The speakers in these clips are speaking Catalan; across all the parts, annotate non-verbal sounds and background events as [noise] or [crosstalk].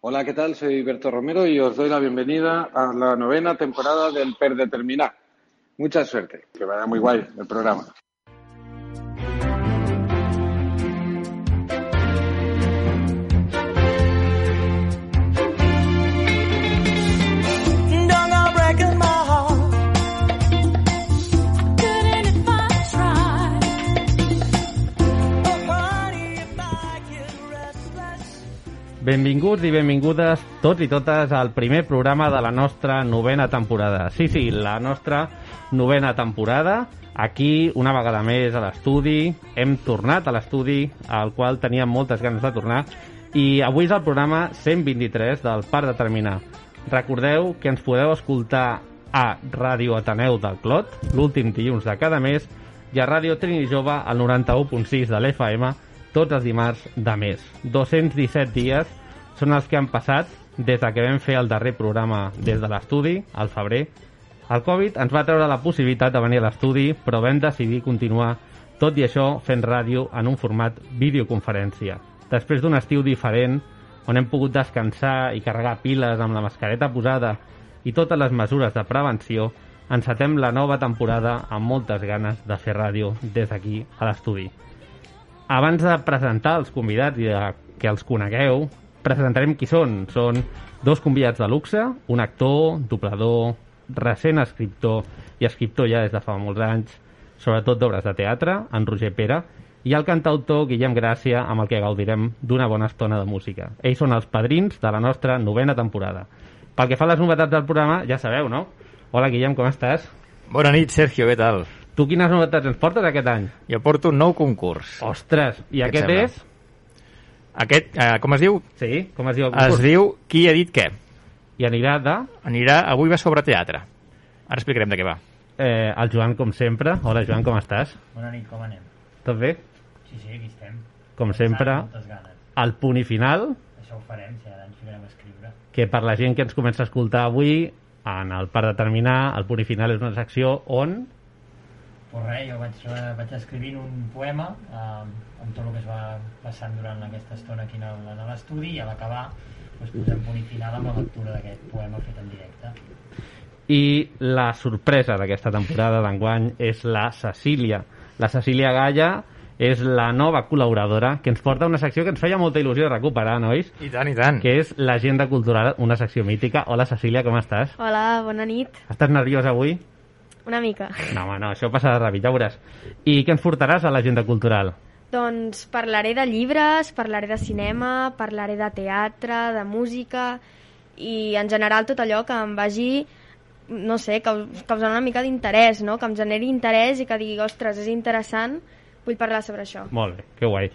Hola, ¿qué tal? Soy Berto Romero y os doy la bienvenida a la novena temporada del Per Determinar. Mucha suerte, que vaya muy guay el programa. Benvinguts i benvingudes tots i totes al primer programa de la nostra novena temporada. Sí, sí, la nostra novena temporada. Aquí, una vegada més, a l'estudi. Hem tornat a l'estudi, al qual teníem moltes ganes de tornar. I avui és el programa 123 del Parc de Terminar. Recordeu que ens podeu escoltar a Ràdio Ateneu del Clot, l'últim dilluns de cada mes, i a Ràdio Trini Jove, al 91.6 de l'FM, tots els dimarts de mes. 217 dies són els que han passat des de que vam fer el darrer programa des de l'estudi, al febrer. El Covid ens va treure la possibilitat de venir a l'estudi, però vam decidir continuar, tot i això, fent ràdio en un format videoconferència. Després d'un estiu diferent, on hem pogut descansar i carregar piles amb la mascareta posada i totes les mesures de prevenció, encetem la nova temporada amb moltes ganes de fer ràdio des d'aquí a l'estudi. Abans de presentar els convidats i de que els conegueu, presentarem qui són. Són dos convidats de luxe, un actor, doblador, recent escriptor i escriptor ja des de fa molts anys, sobretot d'obres de teatre, en Roger Pere, i el cantautor Guillem Gràcia, amb el que gaudirem d'una bona estona de música. Ells són els padrins de la nostra novena temporada. Pel que fa a les novetats del programa, ja sabeu, no? Hola, Guillem, com estàs? Bona nit, Sergio, què tal? Tu quines novetats ens portes aquest any? Jo porto un nou concurs. Ostres, i Què et aquest sembla? és... Aquest, eh, com es diu? Sí, com es diu el Es concurs? diu Qui ha dit què? I anirà de... Anirà, avui va sobre teatre. Ara explicarem de què va. Eh, el Joan, com sempre. Hola, Joan, com estàs? Bona nit, com anem? Tot bé? Sí, sí, aquí estem. Com sempre, Amb moltes ganes. al punt i final, Això ho farem, si ara ens ficarem a escriure. que per la gent que ens comença a escoltar avui, en el part de terminar, el punt i final és una secció on... Pues res, jo vaig, vaig escrivint un poema eh, amb tot el que es va passant durant aquesta estona aquí en l'estudi i a l'acabar doncs, posem punt i final amb la lectura d'aquest poema fet en directe. I la sorpresa d'aquesta temporada d'enguany és la Cecília. La Cecília Galla és la nova col·laboradora que ens porta una secció que ens feia molta il·lusió de recuperar, nois? I tant, i tant. Que és l'agenda cultural, una secció mítica. Hola, Cecília, com estàs? Hola, bona nit. Estàs nerviosa avui? Una mica. No, home, no, això passa de ràpid, ja veuràs. I què ens portaràs a l'agenda cultural? Doncs parlaré de llibres, parlaré de cinema, parlaré de teatre, de música i en general tot allò que em vagi no sé, caus- causant una mica d'interès, no? que em generi interès i que digui, ostres, és interessant, vull parlar sobre això. Molt bé, que guai.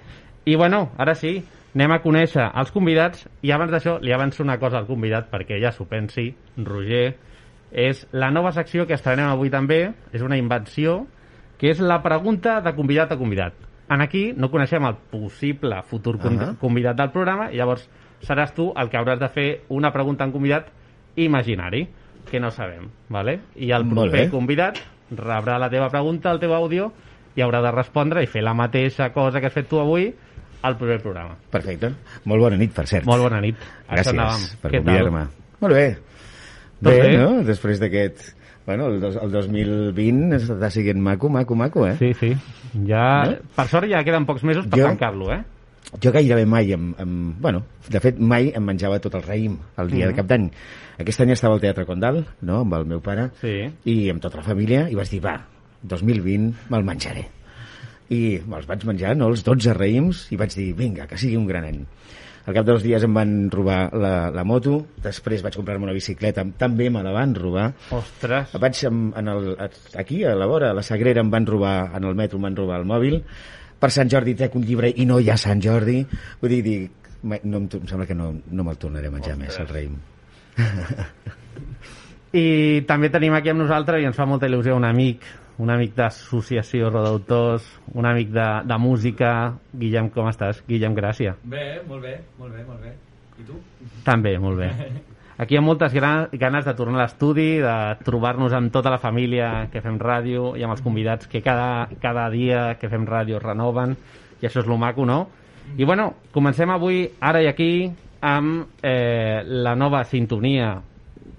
I bueno, ara sí, anem a conèixer els convidats i abans d'això li avanço una cosa al convidat perquè ja s'ho pensi, Roger, és la nova secció que estrenem avui també, és una invenció, que és la pregunta de convidat a convidat. En aquí no coneixem el possible futur con Ahà. convidat del programa i llavors seràs tu el que hauràs de fer una pregunta a un convidat imaginari, que no sabem, ¿vale? I el proper convidat rebrà la teva pregunta, el teu àudio, i haurà de respondre i fer la mateixa cosa que has fet tu avui al proper programa. Perfecte. Molt bona nit, per cert. Molt bona nit. Gràcies per convidar-me. Molt bé. Bé, bé? no? Després d'aquest... Bueno, el, dos, el 2020 està siguent maco, maco, maco, eh? Sí, sí. Ja, No? Per sort ja queden pocs mesos per Jo- tancar-lo, eh? Jo gairebé mai, em, em, bueno, de fet mai em menjava tot el raïm el dia Mhm. de cap d'any. Aquest any estava al Teatre Condal, no?, amb el meu pare, Sí. i amb tota la família, i vaig dir, va, 2020 me'l menjaré. I me'ls vaig menjar, no?, els 12 raïms, i vaig dir, vinga, que sigui un gran any. Al cap de dos dies em van robar la, la moto, després vaig comprar-me una bicicleta, també me la van robar. Ostres. Vaig en, en el, aquí, a la vora, a la Sagrera, em van robar, en el metro em van robar el mòbil. Per Sant Jordi trec un llibre i no hi ha Sant Jordi. Vull dir, dic, no, em, em sembla que no, no me'l tornaré a menjar més, el raïm. I també tenim aquí amb nosaltres, i ens fa molta il·lusió, un amic, un amic d'associació Rodautors, un amic de, de música. Guillem, com estàs? Guillem, gràcia. Bé, molt bé, molt bé, molt bé. I tu? També, molt bé. [laughs] Aquí hi ha moltes ganes de tornar a l'estudi, de trobar-nos amb tota la família que fem ràdio i amb els convidats que cada, cada dia que fem ràdio es renoven i això és lo maco, no? I bueno, comencem avui, ara i aquí, amb eh, la nova sintonia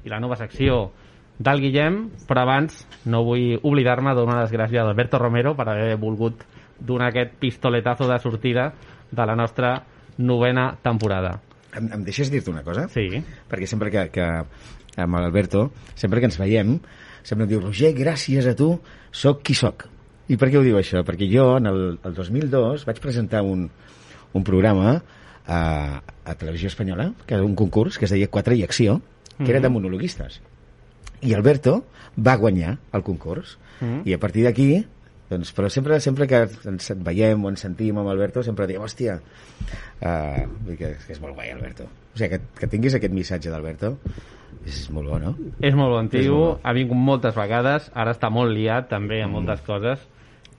i la nova secció del Guillem, però abans no vull oblidar-me de donar les gràcies a Alberto Romero per haver volgut donar aquest pistoletazo de sortida de la nostra novena temporada. Em, em deixes dir-te una cosa? Sí. Perquè sempre que, que amb l'Alberto, sempre que ens veiem, sempre em diu, Roger, gràcies a tu, sóc qui sóc. I per què ho diu això? Perquè jo, en el, el 2002, vaig presentar un, un programa a, a Televisió Espanyola, que era un concurs que es deia Quatre i Acció, que era de monologuistes. I Alberto va guanyar el concurs. Mhm. I a partir d'aquí, doncs, però sempre, sempre que ens veiem o ens sentim amb Alberto, sempre diem, hòstia, uh, que, que és molt guai, Alberto. O sigui, que, que tinguis aquest missatge d'Alberto és molt bo, no? És molt bon tio, ha vingut moltes vegades, ara està molt liat també amb moltes coses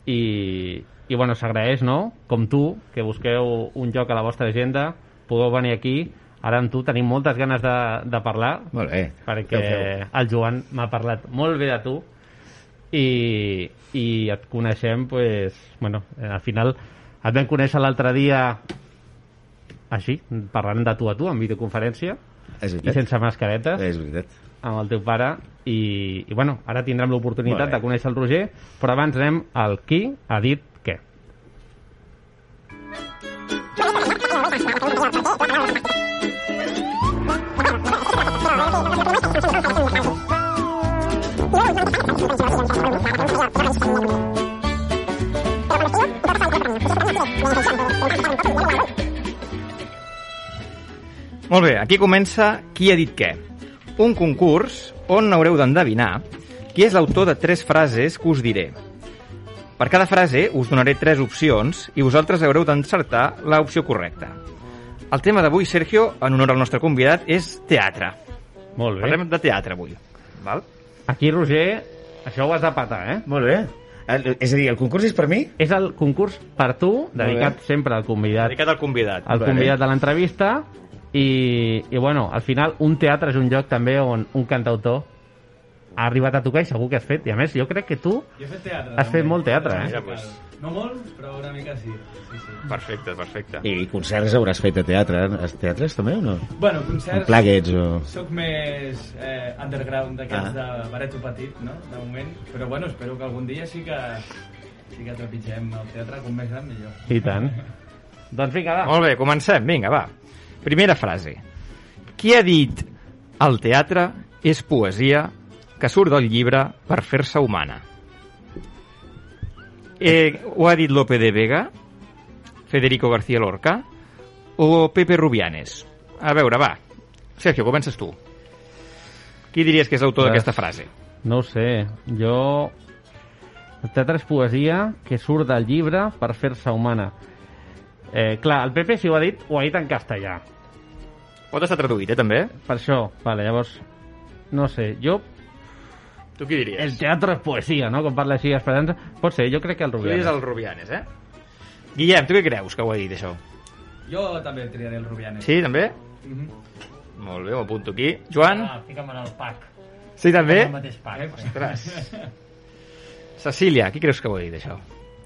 i, i bueno, s'agraeix, no? Com tu, que busqueu un joc a la vostra agenda, podeu venir aquí, ara amb tu tenim moltes ganes de, de parlar, Molt bé. perquè Feu, feu. el Joan m'ha parlat molt bé de tu i, i et coneixem, pues, bueno, al final et vam conèixer l'altre dia així, parlant de tu a tu, en videoconferència, És i sense mascaretes És veritat. amb el teu pare i, i bueno, ara tindrem l'oportunitat de conèixer el Roger però abans anem al qui ha dit què Molt bé, aquí comença Qui ha dit què? Un concurs on haureu d'endevinar qui és l'autor de tres frases que us diré. Per cada frase us donaré tres opcions i vosaltres haureu d'encertar l'opció correcta. El tema d'avui, Sergio, en honor al nostre convidat, és teatre. Molt bé Parlem de teatre avui. Val? aquí Roger, això ho has de patar eh? Molt bé. El, és a dir, el concurs és per mi? és el concurs per tu dedicat sempre al convidat Dedicat al convidat. al convidat de l'entrevista i, i bueno, al final un teatre és un lloc també on un cantautor ha arribat a tocar i segur que has fet i a més jo crec que tu Jo he fet teatre. Has fet també. molt teatre, eh? Mira, pues. No molt, però una mica sí. sí, sí. Perfecte, perfecte. I concerts hauràs fet a teatre. A teatres també o no? Bueno, En concerts... plaguets o... Soc més eh, underground d'aquests Ah. de bareto petit, no?, de moment. Però bueno, espero que algun dia sí que sí que trepitgem el teatre, com més gran millor. i tant [laughs] doncs vinga, va Molt bé, comencem. Vinga, va. Primera frase. Qui ha dit el teatre és poesia que surt del llibre per fer-se humana? Eh, ho ha dit Lope de Vega, Federico García Lorca o Pepe Rubianes? A veure, va. Sergio, comences tu. Qui diries que és l'autor d'aquesta frase? No sé, jo... El teatre és poesia que surt del llibre per fer-se humana. Eh, clar, el Pepe, si ho ha dit, ho ha dit en castellà. Pot estar traduït, eh, també? Per això, vale, llavors... No sé, jo... Tu qui diries? El teatre és poesia, no? Com parla així Esperança. Pot ser, jo crec que el Tu Rubianes. diries el Rubianes, eh? Guillem, tu què creus que ho ha dit, això? Jo també triaré el Rubianes. Sí, també? Mhm. Molt bé, ho apunto aquí. Joan? Ah, fica'm en el pack. Sí, també? En el mateix pack. Eh, sí. Ostres. [laughs] Cecília, qui creus que ho ha dit, això?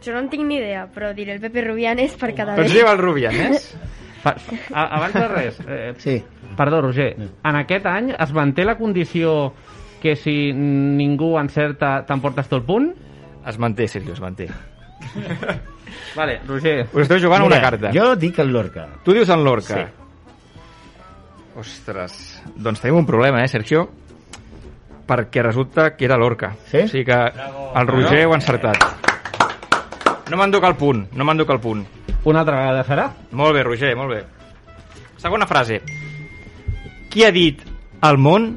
Jo no en tinc ni idea, però diré el Pepe Rubianes per quedar Doncs bé. lleva el Rubianes. [laughs] Pa abans de res, eh, Sí. perdó, Roger, en aquest any es manté la condició que si ningú encerta t'emportes tot el punt? Es manté, Sergio, es manté. [laughs] Vale, Roger. Us esteu jugant una carta. Jo dic el Lorca. Tu dius en Lorca. Sí. Ostres, doncs tenim un problema, eh, Sergio? Perquè resulta que era l'Orca. Sí? O sigui que Bravo. el Roger ho ha encertat. No m'enduc el punt, no m'enduc el punt. Una altra vegada serà? Molt bé, Roger, molt bé. Segona frase. Qui ha dit el món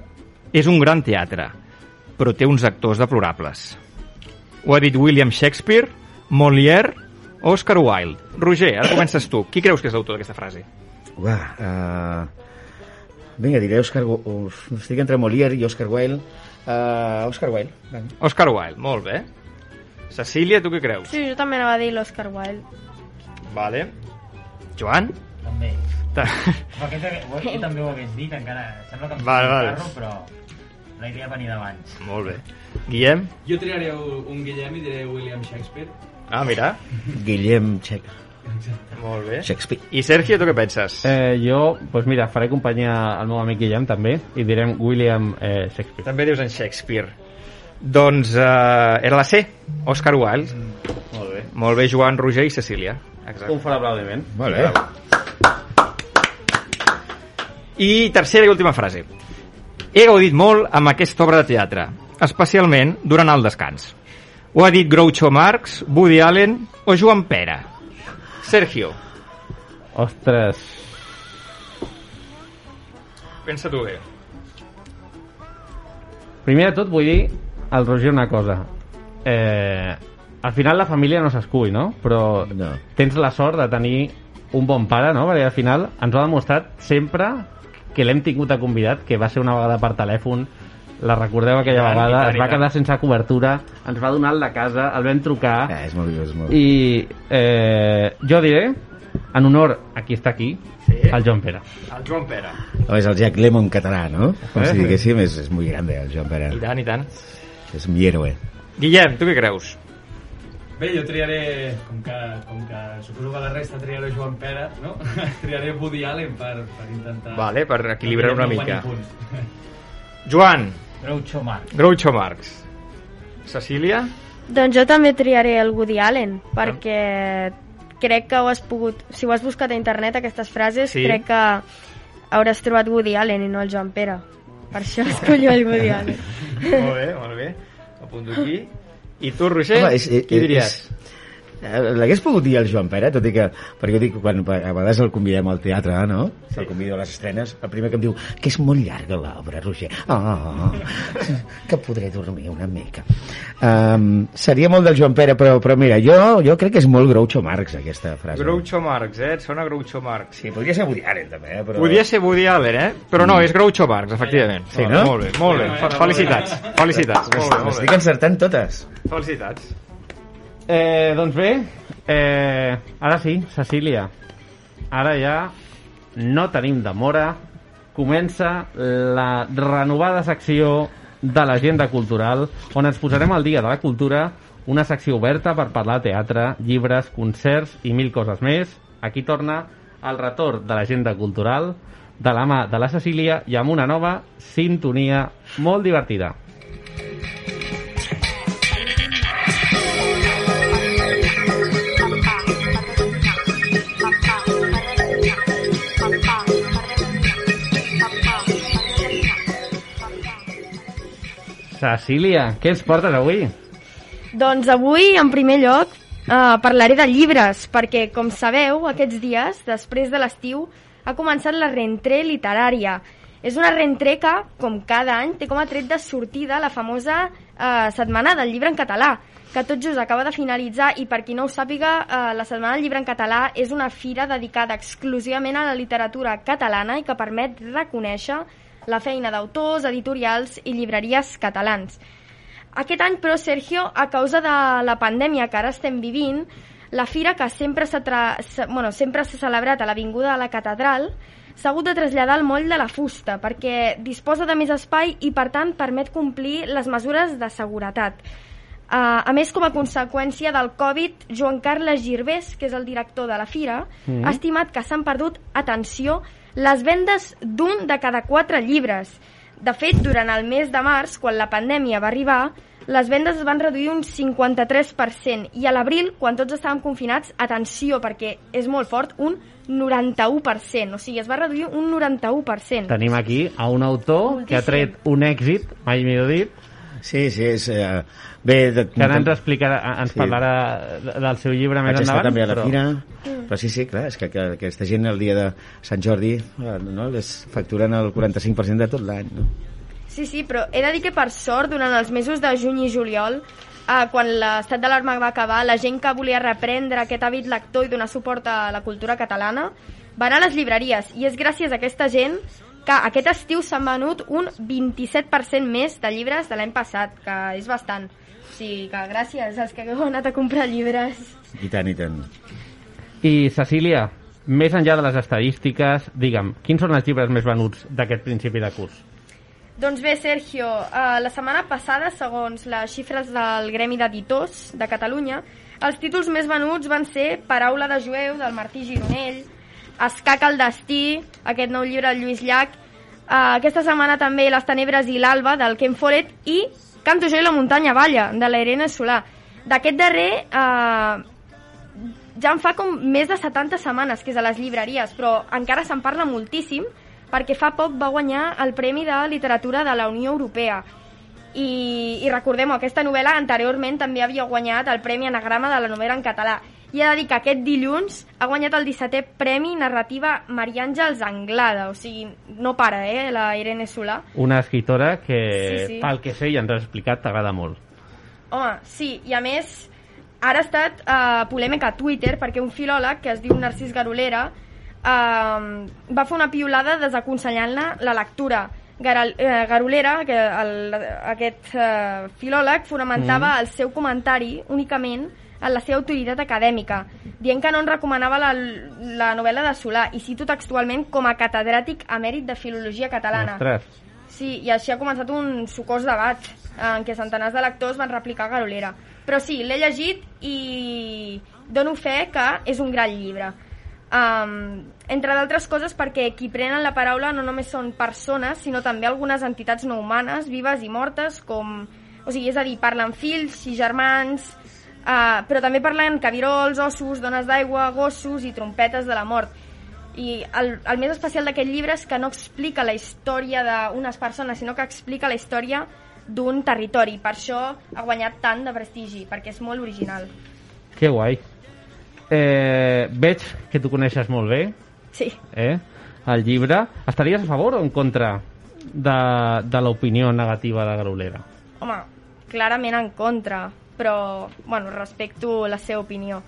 és un gran teatre, però té uns actors deplorables? Ho ha dit William Shakespeare, Molière o Oscar Wilde? Roger, ara comences tu. Qui creus que és l'autor d'aquesta frase? Uà, uh... Vinga, diré Oscar... Uf, estic entre Molière i Oscar Wilde. Uh, Oscar Wilde. Vinga. Oscar Wilde, molt bé. Cecília, tu què creus? Sí, jo també anava a dir l'Oscar Wilde. Vale. Joan? També. Ta- aquest, ho- també ho hagués dit, encara sembla que em vale, vale. carro, però la idea venia d'abans. molt bé. Guillem? Jo triaré un Guillem i diré William Shakespeare. Ah, mira. Guillem Chec. Molt bé. Shakespeare. I Sergio, tu què penses? Eh, jo, doncs mira, faré companyia al meu amic Guillem també i direm William eh, Shakespeare. També dius en Shakespeare. Doncs eh, era la C, Oscar Wilde. Molt bé. Molt bé, Joan, Roger i Cecília. Exacte. Un fort aplaudiment. Molt bé. I tercera i última frase. He gaudit molt amb aquesta obra de teatre, especialment durant el descans. Ho ha dit Groucho Marx, Woody Allen o Joan Pera. Sergio, Ostres, pensa tu bé. primer de tot vull dir al Roger una cosa. Eh, al final la família no s'escull, no? Però No. tens la sort de tenir un bon pare, no? Perquè al final ens ho ha demostrat sempre que l'hem tingut a convidat, que va ser una vegada per telèfon, la recordeu aquella tant, vegada, es va quedar sense cobertura, ens va donar el de casa, el vam trucar, Eh, és molt és molt i eh, jo diré, en honor a qui està aquí, Sí. el Joan Pere. El Joan Pera. Oh, és el Jack Lemmon català, no? Com Eh? si diguéssim, és, és muy grande el Joan Pere. I tant, i tant. És mi héroe. Guillem, tu què creus? Bé, jo triaré, com que, com que suposo que la resta triaré Joan Pere, no? [laughs] triaré Woody Allen per, per intentar... Vale, per equilibrar una mica. [laughs] Joan, Groucho Marx. Groucho Marx. Cecília? Doncs jo també triaré el Woody Allen, perquè crec que ho has pogut... Si ho has buscat a internet, aquestes frases, Sí. crec que hauràs trobat Woody Allen i no el Joan Pere. Per això escollo el Woody [laughs] Allen. molt bé, molt bé. Apunto aquí. I tu, Roger, Home, és- és- qui diries? Eh, L'hagués pogut dir el Joan Pere, tot i que, perquè jo dic, quan a vegades el convidem al teatre, no? Sí. El convido a les estrenes, el primer que em diu que és molt llarga l'obra, Roger. Ah, [laughs] que podré dormir una mica. Um, seria molt del Joan Pere, però, però mira, jo, jo crec que és molt Groucho Marx, aquesta frase. Groucho Marx, eh? Et sona Groucho Marx. Sí, podria ser Woody Allen, també, eh? però... Podria ser Woody Allen, eh? Però no, és Groucho Marx, efectivament. Sí, no? Molt bé, molt bé. Fe- Felicitats, felicitats. Molt bé, molt Estic bé. encertant totes. Felicitats. Eh, doncs bé, eh, ara sí, Cecília. Ara ja no tenim demora. Comença la renovada secció de l'agenda cultural, on ens posarem al dia de la cultura, una secció oberta per parlar de teatre, llibres, concerts i mil coses més. Aquí torna el retorn de l'agenda cultural de la mà de la Cecília i amb una nova sintonia molt divertida. Cecília, què ens portes avui? Doncs avui, en primer lloc, eh, parlaré de llibres, perquè, com sabeu, aquests dies, després de l'estiu, ha començat la rentré literària. És una rentré que, com cada any, té com a tret de sortida la famosa eh, Setmana del Llibre en Català, que tot just acaba de finalitzar i per qui no ho sàpiga, eh, la Setmana del Llibre en Català és una fira dedicada exclusivament a la literatura catalana i que permet reconèixer la feina d'autors, editorials i llibreries catalans. Aquest any, però, Sergio, a causa de la pandèmia que ara estem vivint, la fira que sempre s'ha tra... bueno, sempre s'ha celebrat a l'Avinguda de la Catedral s'ha hagut de traslladar al moll de la fusta perquè disposa de més espai i, per tant, permet complir les mesures de seguretat. Uh, a més, com a conseqüència del Covid, Joan Carles Girbés, que és el director de la fira, Mm. ha estimat que s'han perdut, atenció, les vendes d'un de cada quatre llibres. De fet, durant el mes de març, quan la pandèmia va arribar, les vendes es van reduir un 53% i a l'abril, quan tots estàvem confinats, atenció, perquè és molt fort, un 91%, o sigui, es va reduir un 91%. Tenim aquí a un autor que ha tret un èxit, mai millor dit, Sí, sí, és... Eh, bé, de, que ara ens explicarà, ens Sí. parlarà de- del seu llibre més Vaig endavant. també a la però- fira, però sí, sí, clar, és que, que aquesta gent el dia de Sant Jordi eh, no, les facturen el 45% de tot l'any, no? Sí, sí, però he de dir que per sort, durant els mesos de juny i juliol, eh, quan l'estat d'alarma va acabar, la gent que volia reprendre aquest hàbit lector i donar suport a la cultura catalana va anar a les llibreries i és gràcies a aquesta gent que aquest estiu s'han venut un 27% més de llibres de l'any passat, que és bastant. O sigui que gràcies als que heu anat a comprar llibres. I tant, i tant. I Cecília, més enllà de les estadístiques, digue'm, quins són els llibres més venuts d'aquest principi de curs? Doncs bé, Sergio, eh, la setmana passada, segons les xifres del Gremi d'Editors de Catalunya, Els títols més venuts van ser Paraula de jueu, del Martí Gironell, Escac al destí, aquest nou llibre del Lluís Llach, uh, aquesta setmana també Les tenebres i l'alba, del Ken Follett, i Canto jo i la muntanya balla, de la Irene Solà. D'aquest darrer, uh, ja en fa com més de 70 setmanes que és a les llibreries, però encara se'n parla moltíssim perquè fa poc va guanyar el Premi de Literatura de la Unió Europea. I, i recordem aquesta novel·la anteriorment també havia guanyat el Premi Anagrama de la novel·la en català. I he de dir que aquest dilluns ha guanyat el 17è Premi Narrativa Maria Àngels Anglada, o sigui, no para, eh, la Irene Solà. Una escritora que, Sí, sí. pel que sé i ens has explicat, t'agrada molt. Home, sí, i a més, ara ha estat uh, polèmica a Twitter perquè un filòleg que es diu Narcís Garolera uh, va fer una piulada desaconsellant-la la lectura. Garal, eh, Garolera, que el, aquest uh, filòleg, fonamentava Mm. el seu comentari únicament en la seva autoritat acadèmica, dient que no en recomanava la, la novel·la de Solà, i cito textualment com a catedràtic emèrit de Filologia Catalana. Ostres, Sí, i així ha començat un sucós debat en què centenars de lectors van replicar Garolera. Però sí, l'he llegit i dono fe que és un gran llibre. Um, entre d'altres coses perquè qui prenen la paraula no només són persones, sinó també algunes entitats no humanes, vives i mortes, com... O sigui, és a dir, parlen fills i germans, uh, però també parlen cabirols, ossos, dones d'aigua, gossos i trompetes de la mort. I el, el més especial d'aquest llibre és que no explica la història d'unes persones, sinó que explica la història d'un territori. Per això ha guanyat tant de prestigi, perquè és molt original. que guai. Eh, veig que tu coneixes molt bé Sí. eh, el llibre. Estaries a favor o en contra de, de l'opinió negativa de Garolera? Home, clarament en contra, però, bueno, respecto la seva opinió.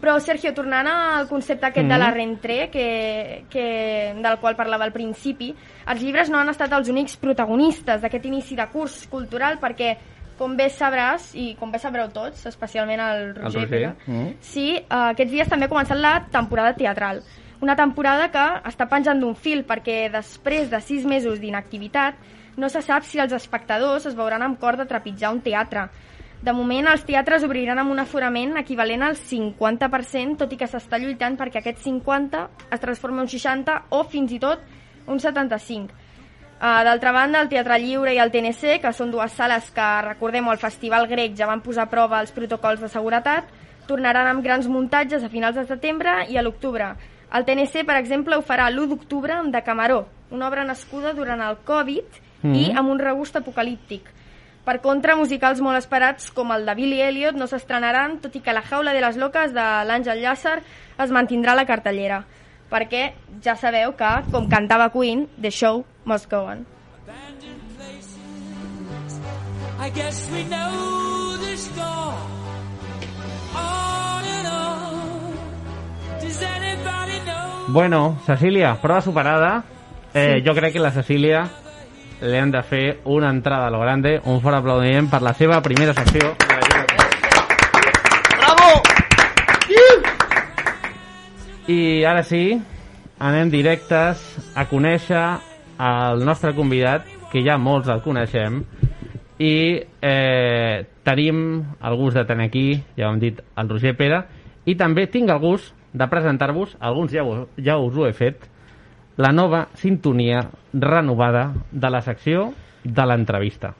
Però, Sergio, tornant al concepte aquest de la Mhm. rentré, que, que, del qual parlava al principi, els llibres no han estat els únics protagonistes d'aquest inici de curs cultural, perquè, com bé sabràs, i com bé sabreu tots, especialment el Roger, Pere, Mm. Sí, eh, aquests dies també ha començat la temporada teatral. Una temporada que està penjant d'un fil perquè després de sis mesos d'inactivitat no se sap si els espectadors es veuran amb cor de trepitjar un teatre. De moment, els teatres obriran amb un aforament equivalent al 50%, tot i que s'està lluitant perquè aquest 50 es transformi en un 60 o fins i tot un 75. Uh, D'altra banda, el Teatre Lliure i el TNC, que són dues sales que, recordem-ho, al Festival Grec ja van posar a prova els protocols de seguretat, tornaran amb grans muntatges a finals de setembre i a l'octubre. El TNC, per exemple, ho farà l'1 d'octubre amb De Camaró, una obra nascuda durant el Covid i Mhm. amb un regust apocalíptic. Per contra, musicals molt esperats com el de Billy Elliot no s'estrenaran, tot i que La jaula de les loques de l'Àngel Llàcer es mantindrà a la cartellera. Perquè ja sabeu que, com cantava Queen, The Show Must Go On. I guess we know the score. On and on. Does anybody know? Bueno, Cecília, prova superada. Eh, Jo crec que la Cecília li han de fer una entrada a lo grande, un fort aplaudiment per la seva primera secció. Bravo! I ara sí, anem directes a conèixer el nostre convidat, que ja molts el coneixem, i eh, tenim el gust de tenir aquí, ja ho hem dit, el Roger Pere, i també tinc el gust de presentar-vos, alguns ja, ho, ja us ho he fet, la nova sintonia renovada de la secció de l'entrevista.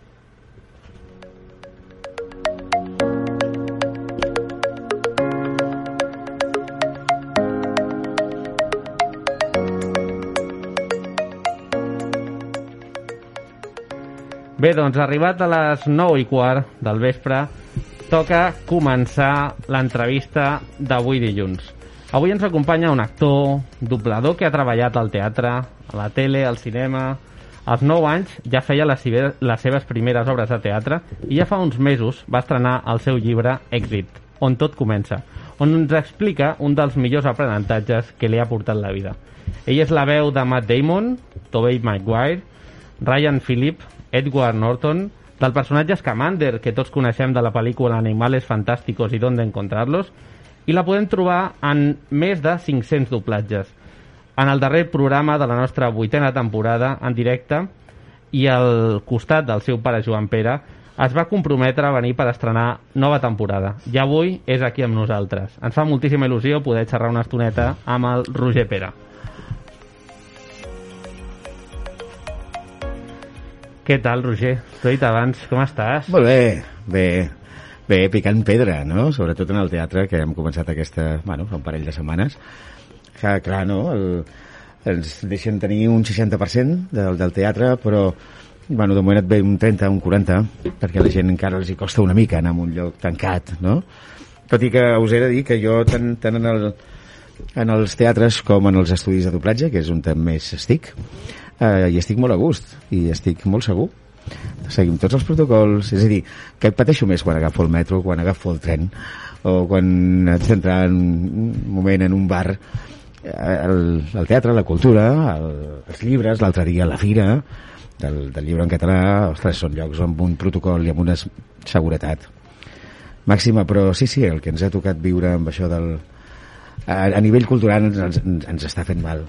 Bé, doncs arribat a les 9 i quart del vespre, toca començar l'entrevista d'avui dilluns. Avui ens acompanya un actor, doblador que ha treballat al teatre, a la tele, al cinema... Als 9 anys ja feia les, les seves primeres obres de teatre i ja fa uns mesos va estrenar el seu llibre Èxit, on tot comença, on ens explica un dels millors aprenentatges que li ha portat la vida. Ell és la veu de Matt Damon, Tobey Maguire, Ryan Phillip, Edward Norton, del personatge Scamander, que tots coneixem de la pel·lícula Animales Fantásticos i Donde Encontrarlos, i la podem trobar en més de 500 doblatges. En el darrer programa de la nostra vuitena temporada, en directe, i al costat del seu pare Joan Pere, es va comprometre a venir per estrenar nova temporada. I avui és aquí amb nosaltres. Ens fa moltíssima il·lusió poder xerrar una estoneta amb el Roger Pera. Què tal, Roger? T'ho he dit abans, com estàs? Molt bé, bé, bé, picant pedra, no? Sobretot en el teatre, que hem començat aquesta, bueno, fa un parell de setmanes. Que, clar, no? El, ens deixen tenir un 60% del, del teatre, però bueno, de moment et ve un 30, un 40, perquè a la gent encara els hi costa una mica anar a un lloc tancat, no? Tot i que us he de dir que jo tant, tant en, el, en els teatres com en els estudis de doblatge, que és on més estic, eh, i estic molt a gust, i estic molt segur. Seguim tots els protocols, és a dir, que pateixo més quan agafo el metro, quan agafo el tren, o quan haig d'entrar en un moment en un bar, eh, el, el teatre, la cultura, el, els llibres, l'altre dia la fira, del, del llibre en català, ostres, són llocs amb un protocol i amb una seguretat màxima, però sí, sí, el que ens ha tocat viure amb això del... A, a nivell cultural ens, ens, ens està fent mal.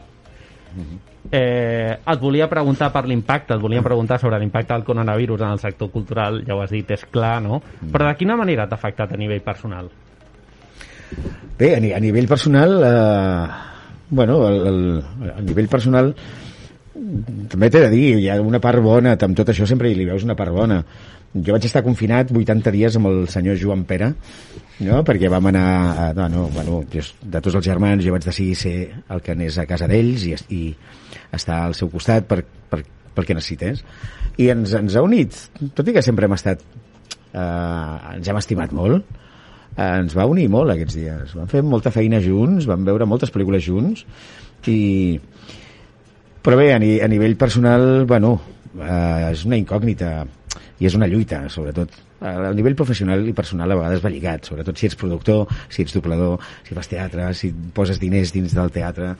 Eh, et volia preguntar per l'impacte, et volia preguntar sobre l'impacte del coronavirus en el sector cultural, ja ho has dit, és clar, no? Però de quina manera t'ha afectat a nivell personal? Bé, a, a nivell personal, eh, bueno, el, el, a nivell personal, també t'he de dir, hi ha una part bona, amb tot això sempre li veus una part bona. Jo vaig estar confinat 80 dies amb el senyor Joan Pere, no? perquè vam anar, a, no, no, bueno, jo, de tots els germans jo vaig decidir ser el que anés a casa d'ells i, i estar al seu costat per, per, pel que necessités. I ens, ens ha unit, tot i que sempre hem estat, eh, ens hem estimat molt, eh, ens va unir molt aquests dies. Vam fer molta feina junts, vam veure moltes pel·lícules junts i... Però bé, a, ni, a nivell personal, bueno, eh, és una incògnita i és una lluita, sobretot. A nivell professional i personal a vegades va lligat, sobretot si ets productor, si ets doblador, si fas teatre, si poses diners dins del teatre,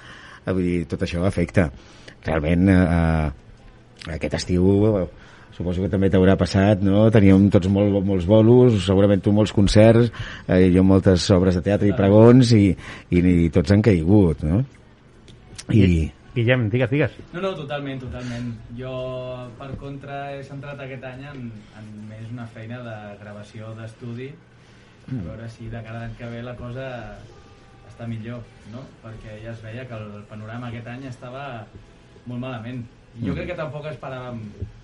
eh, vull dir, tot això afecta. Realment, eh, aquest estiu eh, suposo que també t'haurà passat, no? Teníem tots molt, molts bolos, segurament tu molts concerts, eh, jo moltes obres de teatre i pregons i, i, i tots han caigut, no? I, Guillem, digues, digues. No, no, totalment, totalment. Jo, per contra, he centrat aquest any en, en més una feina de gravació d'estudi, a veure si de cara a l'any que ve la cosa està millor, no? Perquè ja es veia que el panorama aquest any estava molt malament. I jo Mm. crec que tampoc esperàvem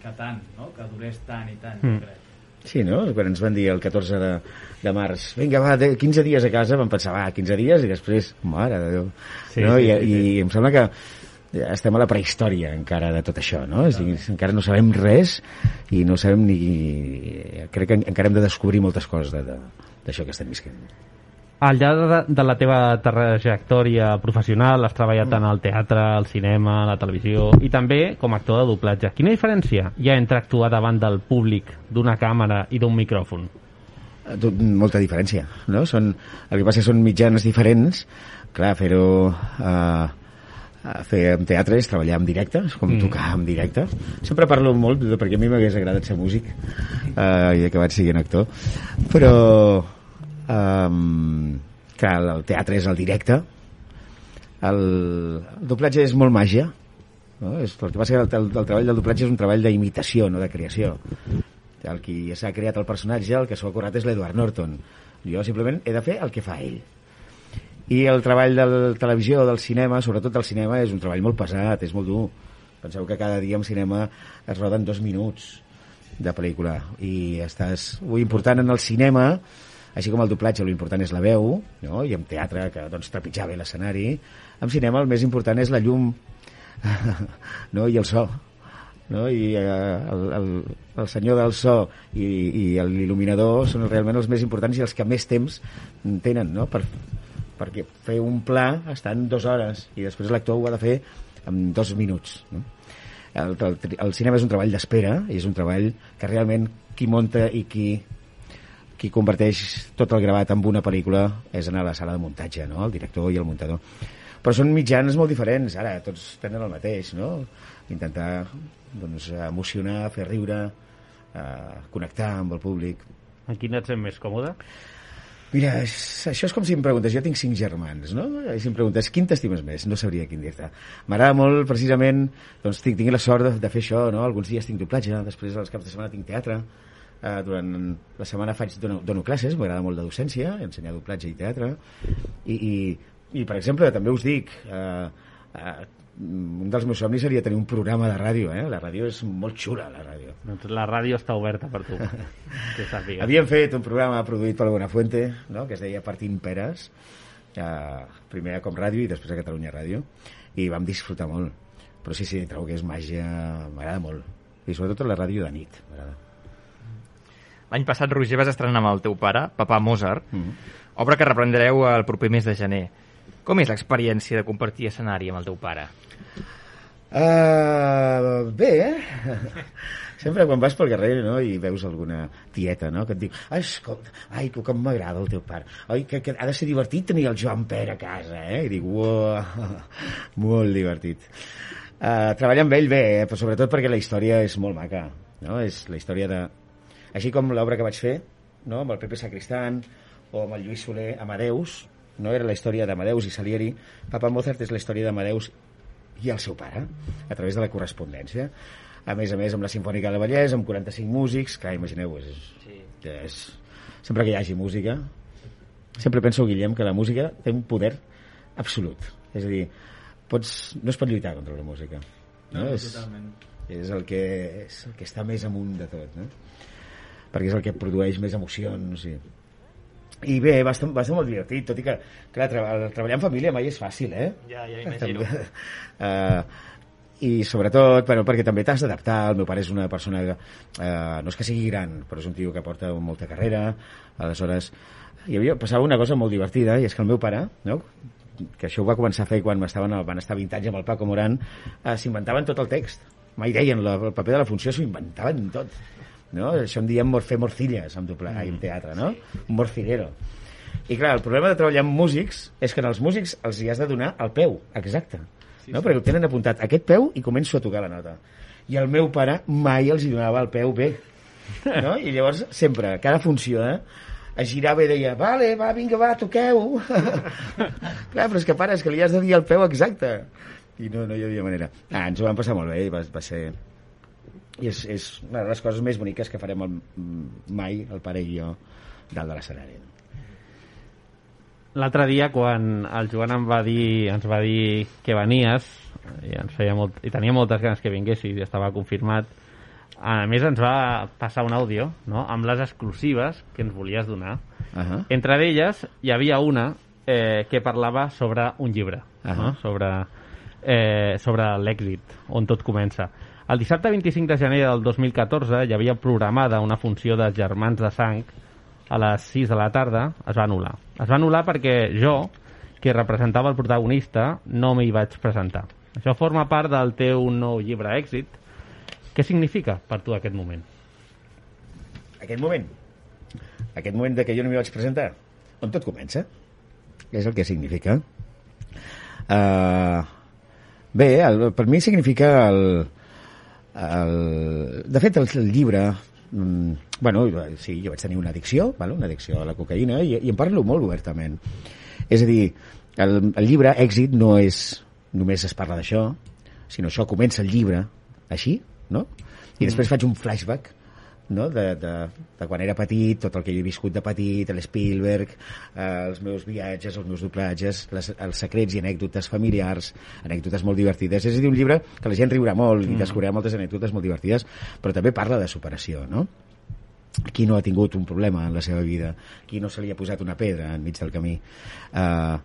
que tant, no? Que durés tant i tant, Mm. jo crec. Sí, no? Quan ens van dir el 14 de, de març, vinga, va, de 15 dies a casa, vam pensar, va, 15 dies, i després, mare de Déu. Sí, no? sí, I, sí, I em sembla que estem a la prehistòria encara de tot això, no? És a dir, encara no sabem res i no sabem ni... Crec que encara hem de descobrir moltes coses de- de- d'això que estem visquent. Al llarg de, de la teva trajectòria professional has treballat tant al teatre, al cinema, a la televisió i també com a actor de doblatge. Quina diferència hi ha entre actuar davant del públic, d'una càmera i d'un micròfon? Eh, molta diferència, no? Són, el que passa són mitjanes diferents, clar, fer-ho... Eh, fer en teatre és treballar en directe, és com Mm. tocar en directe. Sempre parlo molt, de- perquè a mi m'hagués agradat ser músic eh, i he acabat sent actor, però eh, que el, el teatre és el directe, el, el doblatge és molt màgia, no? és, el que passa que el, el, el treball del doblatge és un treball d'imitació, no de creació. El qui s'ha creat el personatge, el que s'ho ha curat és l'Edward Norton. Jo simplement he de fer el que fa ell. I el treball de la televisió, del cinema, sobretot del cinema, és un treball molt pesat, és molt dur. Penseu que cada dia en cinema es roden dos minuts de pel·lícula i estàs... Lo important en el cinema, així com el doblatge, lo important és la veu, no? i en teatre, que doncs, trepitjar bé l'escenari, en cinema el més important és la llum [laughs] no? i el so no? i eh, el, el, el senyor del so i, i l'il·luminador són realment els més importants i els que més temps tenen no? per, perquè fer un pla està en dues hores i després l'actor ho ha de fer en dos minuts no? el, el, el cinema és un treball d'espera i és un treball que realment qui munta i qui qui converteix tot el gravat en una pel·lícula és anar a la sala de muntatge, no? el director i el muntador. Però són mitjans molt diferents, ara tots tenen el mateix, no? Intentar doncs, emocionar, fer riure, eh, connectar amb el públic. En quin et sent més còmode? Mira, és, això és com si em preguntes, jo tinc cinc germans, no? I si em preguntes, quin t'estimes més? No sabria quin dir-te. M'agrada molt, precisament, doncs tinc, tinc la sort de, de fer això, no? Alguns dies tinc doblatge, després als caps de setmana tinc teatre, Uh, durant la setmana faig, dono, dono classes, m'agrada molt de docència, ensenyar doblatge i teatre. I, i, i per exemple, també us dic, uh, uh, un dels meus somnis seria tenir un programa de ràdio, eh? La ràdio és molt xula, la ràdio. Doncs la ràdio està oberta per tu, [laughs] que sàpigues. Havíem fet un programa produït per Buenafuente, no? que es deia Partint Peres, eh, primer Com Ràdio i després a Catalunya Ràdio, i vam disfrutar molt. Però sí, sí, trobo que és màgia, m'agrada molt. I sobretot la ràdio de nit, m'agrada. L'any passat, Roger, vas estrenar amb el teu pare, Papà Mozart, Mm -hmm. obra que reprendreu el proper mes de gener. Com és l'experiència de compartir escenari amb el teu pare? Uh, bé, eh? [laughs] Sempre quan vas pel carrer no, i veus alguna tieta no, que et diu escolta, ai, tu com m'agrada el teu pare ai, que, que ha de ser divertit tenir el Joan Pere a casa eh? i dic, uau, [laughs] molt divertit uh, treballar amb ell bé, eh? però sobretot perquè la història és molt maca no? és la història de així com l'obra que vaig fer no? amb el Pepe Sacristán o amb el Lluís Soler Amadeus no era la història d'Amadeus i Salieri Papa Mozart és la història d'Amadeus i el seu pare, a través de la correspondència. A més a més, amb la Sinfònica del Vallès, amb 45 músics, que imagineu, és, sí. és, sempre que hi hagi música, sempre penso, Guillem, que la música té un poder absolut. És a dir, pots, no es pot lluitar contra la música. No? No, és, totalment. és, el que, és el que està més amunt de tot, no? perquè és el que produeix més emocions i, i bé, va estar, va estar molt divertit, tot i que, clar, treba, treballar en família mai és fàcil, eh? Ja, ja m'imagino. uh, i sobretot bueno, perquè també t'has d'adaptar el meu pare és una persona que, uh, no és que sigui gran però és un tio que porta molta carrera aleshores hi havia, passava una cosa molt divertida i és que el meu pare no? que això ho va començar a fer quan estaven, van estar 20 anys amb el Paco Moran uh, s'inventaven tot el text mai deien la, el paper de la funció s'ho inventaven tot no? això en diem fer morcilles en, doble, mm. en teatre no? un morcillero i clar, el problema de treballar amb músics és que als músics els hi has de donar el peu exacte Sí, no? sí. perquè ho tenen apuntat aquest peu i començo a tocar la nota i el meu pare mai els hi donava el peu bé no? i llavors sempre, cada funció eh, es girava i deia vale, va, vinga, va, toqueu [laughs] clar, però és que pare, és que li has de dir el peu exacte i no, no hi havia manera ah, ens ho vam passar molt bé i va, va ser i és, és una de les coses més boniques que farem el, mai, el pare i jo dalt de l'escenari L'altre dia, quan el Joan em va dir, ens va dir que venies, i, ens feia molt, i tenia moltes ganes que vinguessis, i estava confirmat, a més ens va passar un àudio no? amb les exclusives que ens volies donar. uh -huh. Entre d'elles hi havia una eh, que parlava sobre un llibre, Ahà. no? sobre, eh, sobre l'èxit, on tot comença. El dissabte 25 de gener del 2014 hi havia programada una funció de Germans de Sang a les 6 de la tarda, es va anul·lar. Es va anul·lar perquè jo, que representava el protagonista, no m'hi vaig presentar. Això forma part del teu nou llibre èxit. Què significa per tu aquest moment? aquest moment aquest moment de que jo no m'hi vaig presentar on tot comença és el que significa uh, bé, el, per mi significa el, el, de fet el, el llibre mm, bueno, sí, jo vaig tenir una addicció vale? una addicció a la cocaïna i, i en parlo molt obertament és a dir, el, el llibre èxit no és només es parla d'això sinó això comença el llibre així no? i després faig un flashback no? de, de, de quan era petit, tot el que jo he viscut de petit, l'Spielberg, eh, els meus viatges, els meus doblatges, les, els secrets i anècdotes familiars, anècdotes molt divertides. És a dir, un llibre que la gent riurà molt i descobrirà moltes anècdotes molt divertides, però també parla de superació, no? qui no ha tingut un problema en la seva vida, qui no se li ha posat una pedra enmig del camí. Uh,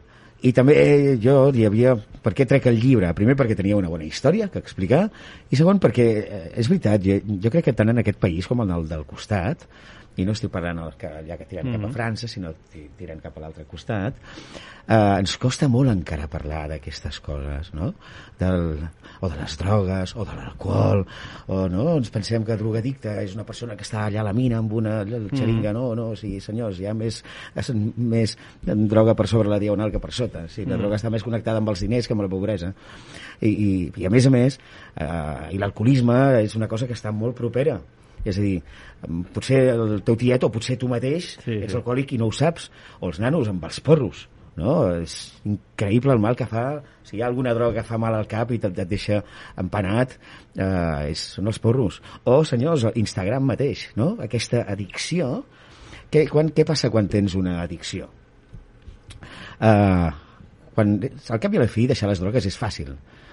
I també eh, jo hi havia... Per què trec el llibre? Primer perquè tenia una bona història que explicar i segon perquè, eh, és veritat, jo, jo crec que tant en aquest país com en el del costat i no estic parlant el que, ja que tirem mm -hmm. cap a França, sinó ti- tirem cap a l'altre costat, eh, ens costa molt encara parlar d'aquestes coses, no? Del, o de les drogues, o de l'alcohol, o no? Ens pensem que drogadicte és una persona que està allà a la mina amb una xeringa, no, no, o sigui, senyors, hi ha més, és més droga per sobre la diagonal que per sota, o sigui, la droga està més connectada amb els diners que amb la pobresa. I, i, i a més a més, eh, i l'alcoholisme és una cosa que està molt propera, és a dir, em, potser el teu tiet o potser tu mateix Sí, ets sí. alcohòlic i no ho saps, o els nanos amb els porros, no? És increïble el mal que fa. Si hi ha alguna droga que fa mal al cap i et, et deixa empanat, eh, és, són els porros. O, senyors, Instagram mateix, no? Aquesta addicció. Què, quan, què passa quan tens una addicció? Eh, quan, al cap i a la fi, deixar les drogues és fàcil.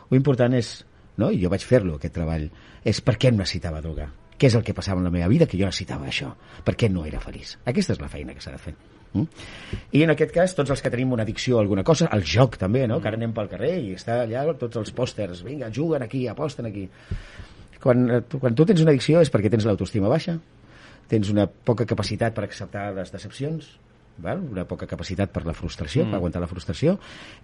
Lo important és, no? i jo vaig fer-lo, aquest treball, és per què em necessitava drogar. Què és el que passava en la meva vida que jo necessitava això? Per què no era feliç? Aquesta és la feina que s'ha de fer. Mm? I en aquest cas, tots els que tenim una addicció a alguna cosa, el joc també, no? que ara anem pel carrer i està allà tots els pòsters, vinga, juguen aquí, aposten aquí. Quan, eh, quan tu tens una addicció és perquè tens l'autoestima baixa, tens una poca capacitat per acceptar les decepcions, val? una poca capacitat per la frustració, mm. per aguantar la frustració,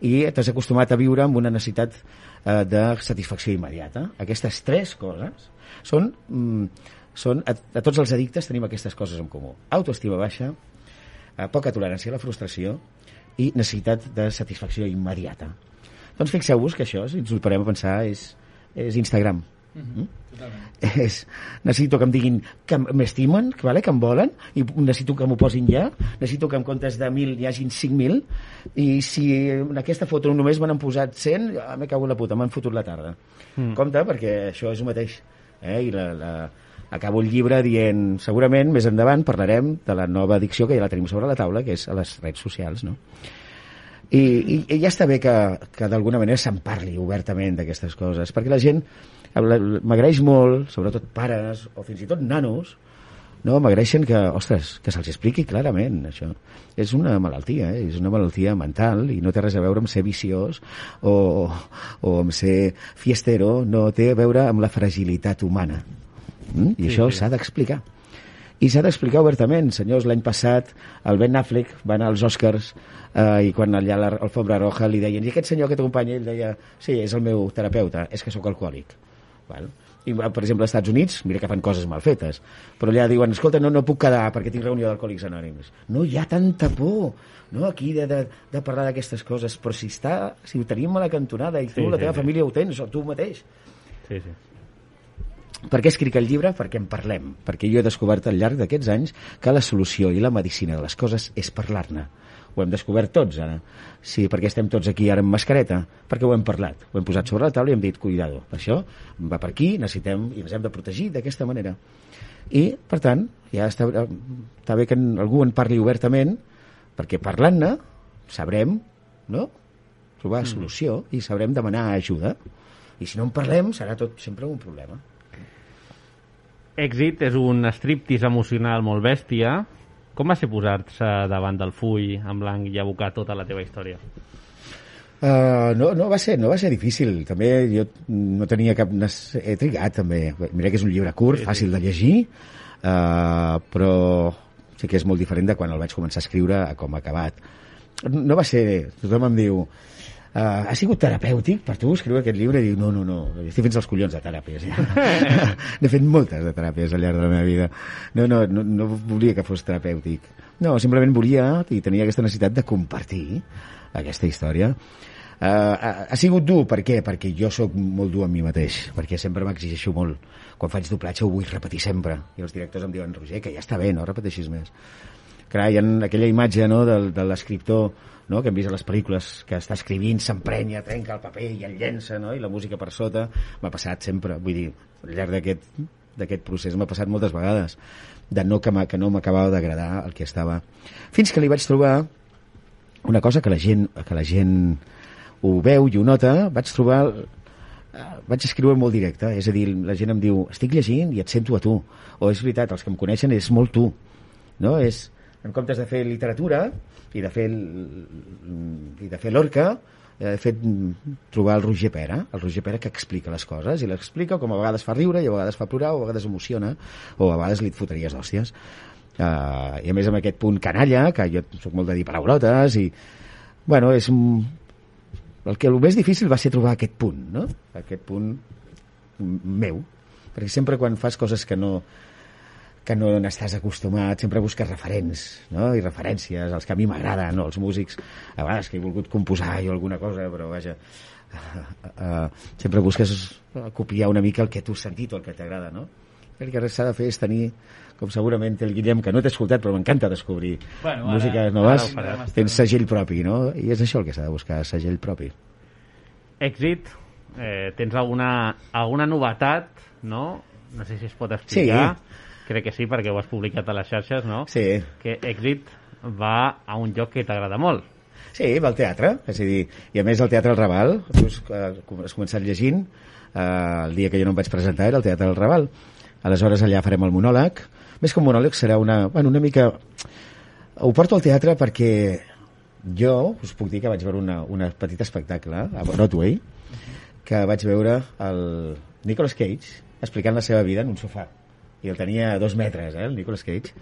i t'has acostumat a viure amb una necessitat eh, de satisfacció immediata. Aquestes tres coses són... Mm, són a, a tots els addictes tenim aquestes coses en comú. Autoestima baixa, eh, poca tolerància a la frustració i necessitat de satisfacció immediata. Doncs fixeu-vos que això, si ens ho parem a pensar, és, és Instagram. Mm? És, necessito que em diguin que m'estimen, que, vale, que em volen, i necessito que m'ho posin ja, necessito que en comptes de 1.000 hi hagin 5.000, i si en aquesta foto només me n'han posat 100, ah, me cago en la puta, m'han fotut la tarda. Mm. Compte, perquè això és el mateix. Eh? I la, la, acabo el llibre dient, segurament més endavant parlarem de la nova addicció que ja la tenim sobre la taula, que és a les redes socials, no? I, i, i ja està bé que, que d'alguna manera se'n parli obertament d'aquestes coses, perquè la gent m'agraeix molt, sobretot pares o fins i tot nanos, no, m'agraeixen que, ostres, que se'ls expliqui clarament això. És una malaltia, eh? és una malaltia mental i no té res a veure amb ser viciós o, o amb ser fiestero, no té a veure amb la fragilitat humana. Mm? I Sí, això sí. s'ha d'explicar. I s'ha d'explicar obertament. Senyors, l'any passat el Ben Affleck va anar als Oscars eh, i quan allà l'Alfombra Roja li deien i aquest senyor que t'acompanya, ell deia sí, és el meu terapeuta, és que sóc alcohòlic. Val? I, per exemple, als Estats Units, mira que fan coses mal fetes, però allà diuen, escolta, no, no puc quedar perquè tinc reunió d'alcohòlics anònims. No hi ha tanta por no, aquí de, de, de parlar d'aquestes coses, però si, està, si ho tenim a la cantonada i tu, Sí, la sí, teva sí. família ho tens, o tu mateix, Sí, sí. per què escric el llibre? Perquè en parlem. Perquè jo he descobert al llarg d'aquests anys que la solució i la medicina de les coses és parlar-ne. Ho hem descobert tots, ara. Sí, perquè estem tots aquí ara amb mascareta? Perquè ho hem parlat. Ho hem posat sobre la taula i hem dit, cuidado, això va per aquí, necessitem i ens hem de protegir d'aquesta manera. I, per tant, ja està, està bé que algú en parli obertament, perquè parlant-ne sabrem, no?, trobar solució i sabrem demanar ajuda. I si no en parlem, serà tot sempre un problema. Èxit és un striptease emocional molt bèstia. Com va ser posar-se davant del full en blanc i abocar tota la teva història? Uh, no, no, va ser, no va ser difícil. També jo no tenia cap... He trigat, també. Mira que és un llibre curt, sí, fàcil de llegir, uh, però sí que és molt diferent de quan el vaig començar a escriure a com ha acabat. No va ser... Tothom em diu... Uh, ha sigut terapèutic per tu escriure aquest llibre? I diu, no, no, no, estic fins als collons de teràpies. Ja. [laughs] N'he fet moltes de teràpies al llarg de la meva vida. No, no, no, no volia que fos terapèutic. No, simplement volia i tenia aquesta necessitat de compartir aquesta història. Uh, ha, ha sigut dur, per què? Perquè jo sóc molt dur amb mi mateix, perquè sempre m'exigeixo molt. Quan faig doblatge ho vull repetir sempre. I els directors em diuen, Roger, que ja està bé, no repeteixis més. Carai, en aquella imatge no, del, de l'escriptor no, que hem vist a les pel·lícules, que està escrivint, s'emprenya, trenca el paper i el llença, no? i la música per sota, m'ha passat sempre, vull dir, al llarg d'aquest d'aquest procés m'ha passat moltes vegades de no que, que no m'acabava d'agradar el que estava. Fins que li vaig trobar una cosa que la gent, que la gent ho veu i ho nota, vaig trobar eh, vaig escriure molt directe, és a dir, la gent em diu, estic llegint i et sento a tu, o és veritat, els que em coneixen és molt tu, no? És, en comptes de fer literatura i de fer, i de fer l'orca, he fet mm, trobar el Roger Pera, el Roger Pera que explica les coses, i l'explica com a vegades fa riure, i a vegades fa plorar, o a vegades emociona, o a vegades li et fotries d'hòsties. Uh, I a més amb aquest punt canalla, que jo sóc molt de dir paraulotes, i bueno, és el que el més difícil va ser trobar aquest punt, no? Aquest punt m- meu. Perquè sempre quan fas coses que no que no n'estàs acostumat, sempre busques referents, no? I referències, els que a mi m'agraden, no? Els músics, a vegades que he volgut composar jo alguna cosa, però vaja, uh, uh, sempre busques copiar una mica el que tu has sentit o el que t'agrada, no? El que s'ha de fer és tenir, com segurament el Guillem, que no t'he escoltat, però m'encanta descobrir Bueno, ara- músiques ara noves, farem. tens segell propi, no? I és això el que s'ha de buscar, segell propi. Èxit, eh, tens alguna, alguna novetat, no? No sé si es pot explicar. Crec que sí, perquè ho has publicat a les xarxes, no? Sí. Que Èxit va a un lloc que t'agrada molt. Sí, va al teatre, és a dir, i a més el Teatre El Raval, tu has, has començat llegint, eh, el dia que jo no em vaig presentar era el Teatre El Raval. Aleshores allà farem el monòleg. Més que un monòleg serà una, bueno, una mica... Ho porto al teatre perquè jo us puc dir que vaig veure una, una petit espectacle a Broadway que vaig veure el Nicolas Cage explicant la seva vida en un sofà i el tenia a dos metres, eh, el Nicolas Cage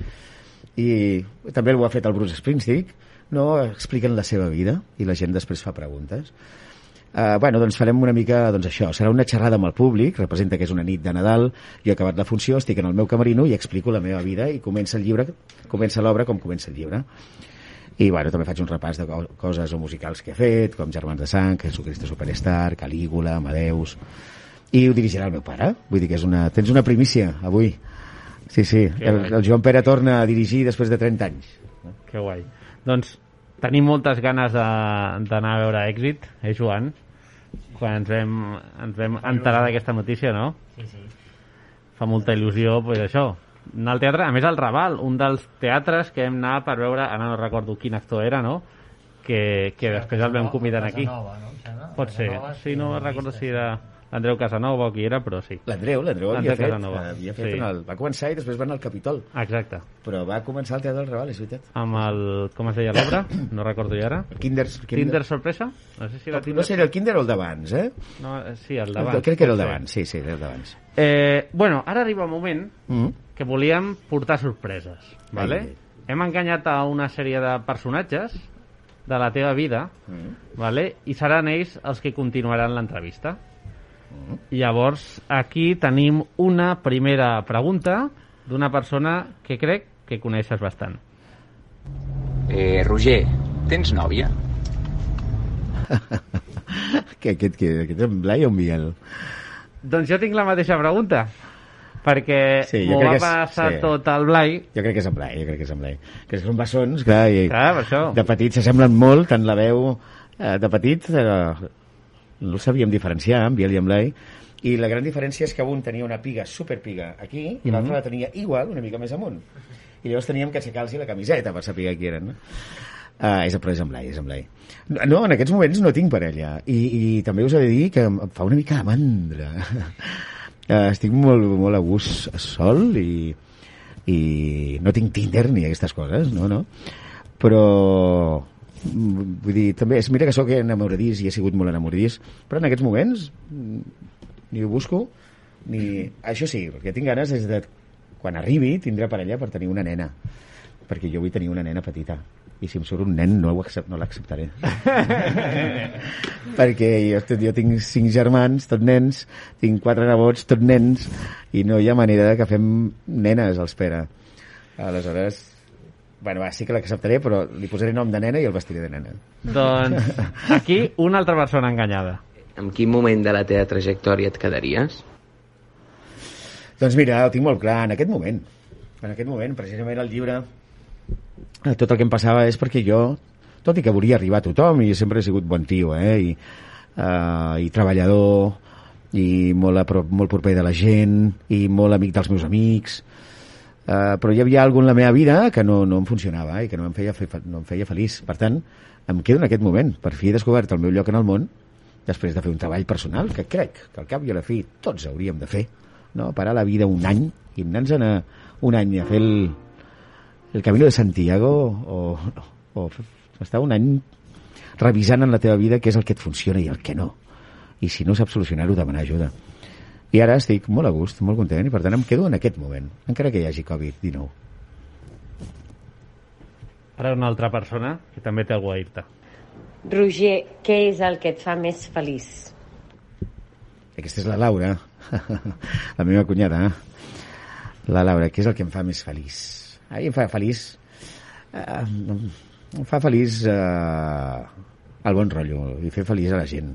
i també ho ha fet el Bruce Springsteen no expliquen la seva vida i la gent després fa preguntes Uh, bueno, doncs farem una mica doncs això, serà una xerrada amb el públic, representa que és una nit de Nadal, jo he acabat la funció, estic en el meu camerino i explico la meva vida i comença el llibre, comença l'obra com comença el llibre. I bueno, també faig un repàs de co coses o musicals que he fet, com Germans de Sang, Jesucristo Superstar, Calígula, Amadeus... I ho dirigirà el meu pare. Vull dir que és una... tens una primícia avui. Sí, sí, Que el, guai. el Joan Pere torna a dirigir després de 30 anys. Que guai. Doncs tenim moltes ganes de- d'anar a veure Èxit, eh, Joan? Quan ens vam, ens vam enterar d'aquesta notícia, no? Sí, sí. Fa molta il·lusió, pues això, anar al teatre, a més el Raval, un dels teatres que hem anat per veure, ara no recordo quin actor era, no? Que, que després el vam convidar aquí. Casanova, no? Pot ser, sí, no recordo si sí. Era l'Andreu Casanova o qui era, però sí. L'Andreu, l'Andreu havia Andreu fet, Casanova, havia fet sí. en el, va començar i després va anar al Capitol. Exacte. Però va començar al Teatre del Raval, és veritat. Amb el... com es deia l'obra? No recordo ja ara. Kinder, Tinder sorpresa? No sé si era No Tinder... sé, era el Kinder o el d'abans, eh? No, eh, sí, el El, d'abans. crec que era el d'abans, sí, sí, era el d'abans. Eh, bueno, ara arriba un moment Mm. que volíem portar sorpreses, vale? Ai, ai. Hem enganyat a una sèrie de personatges de la teva vida, Mm. vale? i seran ells els que continuaran l'entrevista. Mm. Llavors, aquí tenim una primera pregunta d'una persona que crec que coneixes bastant. Eh, Roger, tens nòvia? [laughs] que aquest, que, aquest és en Blai o en Miguel? Doncs jo tinc la mateixa pregunta, perquè Sí, m'ho crec va és- passar sí. sí. tot el Blai. Jo crec que és en Blai, jo crec que és en Blai. Que són bessons, clar, i Clar, per això. de petits s'assemblen molt, tant la veu eh, de petit eh, no el sabíem diferenciar, en Biel i en Blai, i la gran diferència és que un tenia una piga superpiga aquí i l'altre Mhm. la tenia igual, una mica més amunt. I llavors teníem que aixecar-los la camiseta per saber qui eren. No? Uh, és, però és en Blai, és en Blai. No, en aquests moments no tinc parella. I, i també us he de dir que em fa una mica de mandra. uh, [laughs] estic molt, molt a gust sol i, i no tinc Tinder ni aquestes coses, no, no. Però mm, vull dir, també és, mira que sóc enamoradís i he sigut molt enamoradís, però en aquests moments mm, ni ho busco ni... Això sí, el que tinc ganes és de quan arribi tindré parella per tenir una nena perquè jo vull tenir una nena petita i si em surt un nen no, ho accep no l'acceptaré. [laughs] Perquè jo, jo tinc cinc germans, tots nens tinc quatre nebots, tots nens i no hi ha manera que fem nenes als Pere. Aleshores bueno, va, sí que l'acceptaré però li posaré nom de nena i el vestiré de nena Doncs aquí una altra persona enganyada. En quin moment de la teva trajectòria et quedaries? Doncs mira, ho tinc molt clar, en aquest moment. En aquest moment, precisament el llibre, eh, tot el que em passava és perquè jo, tot i que volia arribar a tothom, i sempre he sigut bon tio, eh, i, uh, i treballador, i molt, a prop, molt proper de la gent, i molt amic dels meus amics, uh, però hi havia alguna en la meva vida que no, no em funcionava i que no em, feia, fe, no em feia feliç. Per tant, em quedo en aquest moment. Per fi he descobert el meu lloc en el món, després de fer un treball personal, que crec que al cap i a la fi tots hauríem de fer, no? parar la vida un any i anar-nos a un any a fer el, el Camino de Santiago o, o f- estar un any revisant en la teva vida què és el que et funciona i el que no. I si no saps solucionar-ho, demanar ajuda. I ara estic molt a gust, molt content, i per tant em quedo en aquest moment, encara que hi hagi Covid-19. Ara una altra persona que també té algú a dir-te. Roger, què és el que et fa més feliç? Aquesta és la Laura, [laughs] la meva cunyada. La Laura, què és el que em fa més feliç? A mi em fa feliç... Eh, em fa feliç eh, el bon rotllo i fer feliç a la gent.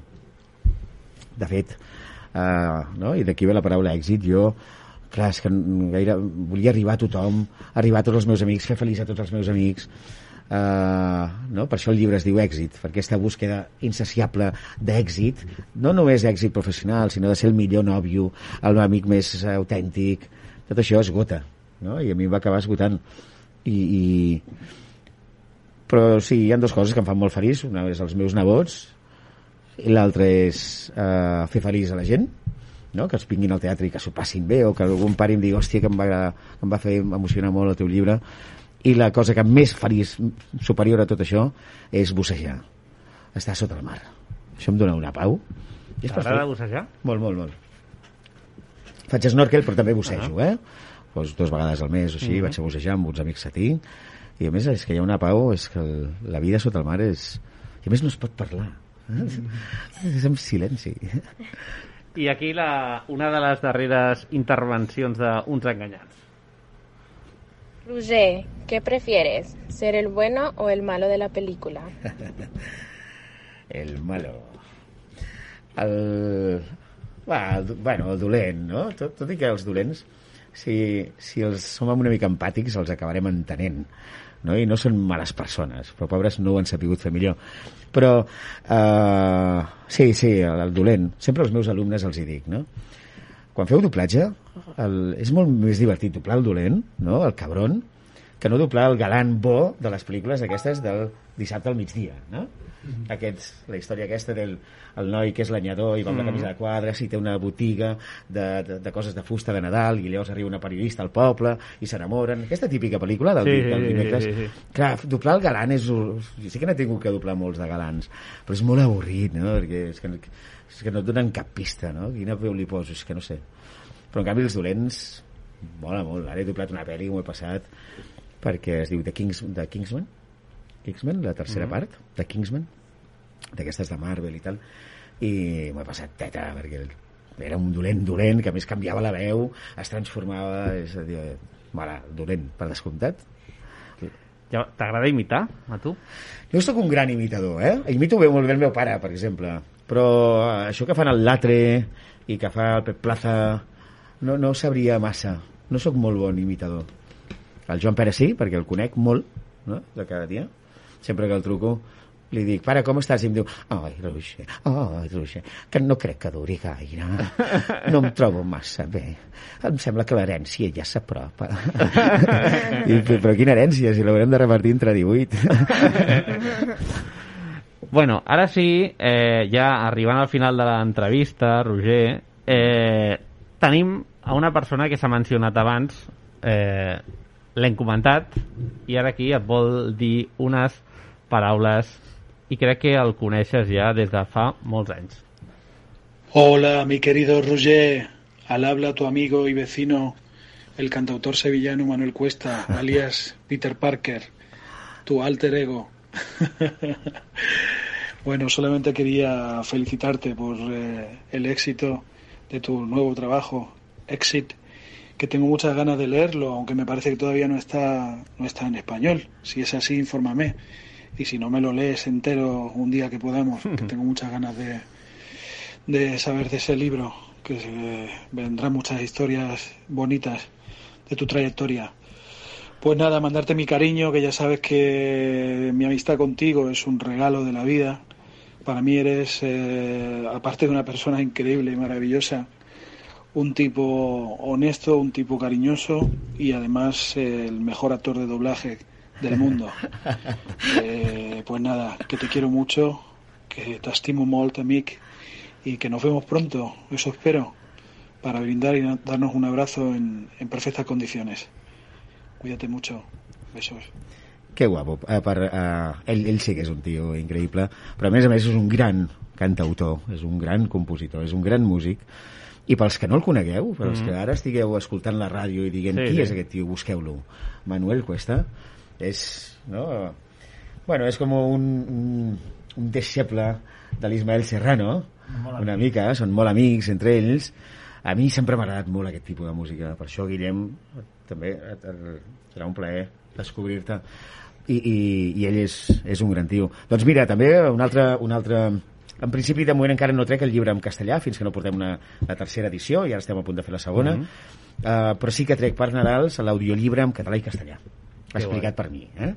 De fet, eh, no? i d'aquí ve la paraula èxit, jo clar, és que gaire, volia arribar a tothom, arribar a tots els meus amics, fer feliç a tots els meus amics, Uh, no? per això el llibre es diu èxit per aquesta búsqueda insaciable d'èxit no només èxit professional sinó de ser el millor nòvio el amic més autèntic tot això esgota no? i a mi em va acabar esgotant i, i... però sí, hi ha dues coses que em fan molt feliç una és els meus nebots i l'altra és uh, fer feliç a la gent no? que els vinguin al teatre i que s'ho passin bé o que algun pare em digui hòstia que em va, agradar, que em va fer emocionar molt el teu llibre i la cosa que més feliç superior a tot això és bussejar estar sota el mar això em dona una pau T'agrada bussejar? Molt, molt, molt faig snorkel però també bussejo eh? pues dos vegades al mes o així Mhm. vaig a bussejar amb uns amics que tinc i a més és que hi ha una pau és que el, la vida sota el mar és i a més no es pot parlar eh? És en silenci I aquí la, una de les darreres intervencions d'Uns Enganyats. Roger, ¿qué prefieres? ¿Ser el bueno o el malo de la película? el malo el... Va, bueno, el dolent, no? Tot, tot i que els dolents, si, si els som una mica empàtics, els acabarem entenent. No? I no són males persones, però pobres no ho han sapigut fer millor. Però, uh, sí, sí, el, el dolent. Sempre als meus alumnes els hi dic, no? Quan feu doblatge, el, és molt més divertit doblar el dolent, no? el cabron, que no doblar el galant bo de les pel·lícules aquestes del dissabte al migdia, no? Aquests, la història aquesta del el noi que és l'anyador i va amb la Mhm. camisa de quadres i té una botiga de, de, de coses de fusta de Nadal i llavors arriba una periodista al poble i s'enamoren. Aquesta típica pel·lícula del, Sí, sí, del sí, dimecres. sí, sí. Clar, doblar el galant és... Jo sé que n'he tingut que doblar molts de galants, però és molt avorrit, no? Perquè és que, és que no et donen cap pista, no? Quina veu li poso? És que no sé. Però en canvi els dolents mola molt. Ara he doblat una pel·li, m'ho he passat, perquè es diu The, Kings, The Kingsman, Kingsman, la tercera Mhm. part, de Kingsman, d'aquestes de Marvel i tal, i m'ho he passat teta, perquè era un dolent dolent, que a més canviava la veu, es transformava, és a dir, mare, dolent, per descomptat. Ja, T'agrada imitar, a tu? Jo sóc un gran imitador, eh? Imito bé molt bé el meu pare, per exemple. Però eh, això que fan el Latre i que fa el Pep Plaza no, no sabria massa. No sóc molt bon imitador. El Joan Pere sí, perquè el conec molt, no? de cada dia. Sempre que el truco li dic, pare, com estàs? I em diu, ai, Roger, ai, Roger, que no crec que duri gaire. No em trobo massa bé. Em sembla que l'herència ja s'apropa. I, però quina herència, si l'haurem de repartir entre 18. Bueno, ara sí, eh, ja arribant al final de l'entrevista, Roger, eh, tenim a una persona que s'ha mencionat abans, eh, l'hem comentat, i ara aquí et vol dir unes paraules i crec que el coneixes ja des de fa molts anys. Hola, mi querido Roger. Al habla tu amigo y vecino, el cantautor sevillano Manuel Cuesta, [laughs] alias Peter Parker, tu alter ego. [laughs] bueno, solamente quería felicitarte por eh, el éxito de tu nuevo trabajo, Exit, que tengo muchas ganas de leerlo, aunque me parece que todavía no está, no está en español. Si es así, infórmame. Y si no me lo lees entero un día que podamos, que [laughs] tengo muchas ganas de, de saber de ese libro, que se- vendrán muchas historias bonitas de tu trayectoria. Pues nada, mandarte mi cariño, que ya sabes que mi amistad contigo es un regalo de la vida. Para mí eres, eh, aparte de una persona increíble y maravillosa, un tipo honesto, un tipo cariñoso y además eh, el mejor actor de doblaje del [laughs] mundo. Eh, pues nada, que te quiero mucho, que te estimo molt, amic, y que nos vemos pronto, eso espero, para brindar y darnos un abrazo en, en perfectas condiciones. Cuídate mucho. Besos. Que guapo. Uh, per, ell, ell sí que és un tio increïble, però a més a més és un gran cantautor, és un gran compositor, és un gran músic, i pels que no el conegueu, per als Mhm. que ara estigueu escoltant la ràdio i diguent Sí, qui sí. és aquest tio, busqueu-lo. Manuel Cuesta és, no? Bueno, és com un, un, un deixeble de l'Ismael Serrano, Molt una mica, són molt amics entre ells. A mi sempre m'ha agradat molt aquest tipus de música, per això, Guillem, també et- et- serà un plaer descobrir-te. I, i, i ell és, és un gran tio. Doncs mira, també un altre, un altre en principi, de moment encara no trec el llibre en castellà fins que no portem una, la tercera edició i ara estem a punt de fer la segona. Mhm. uh, però sí que trec per Nadals l'audiollibre en català i castellà. Que explicat per mi. Eh?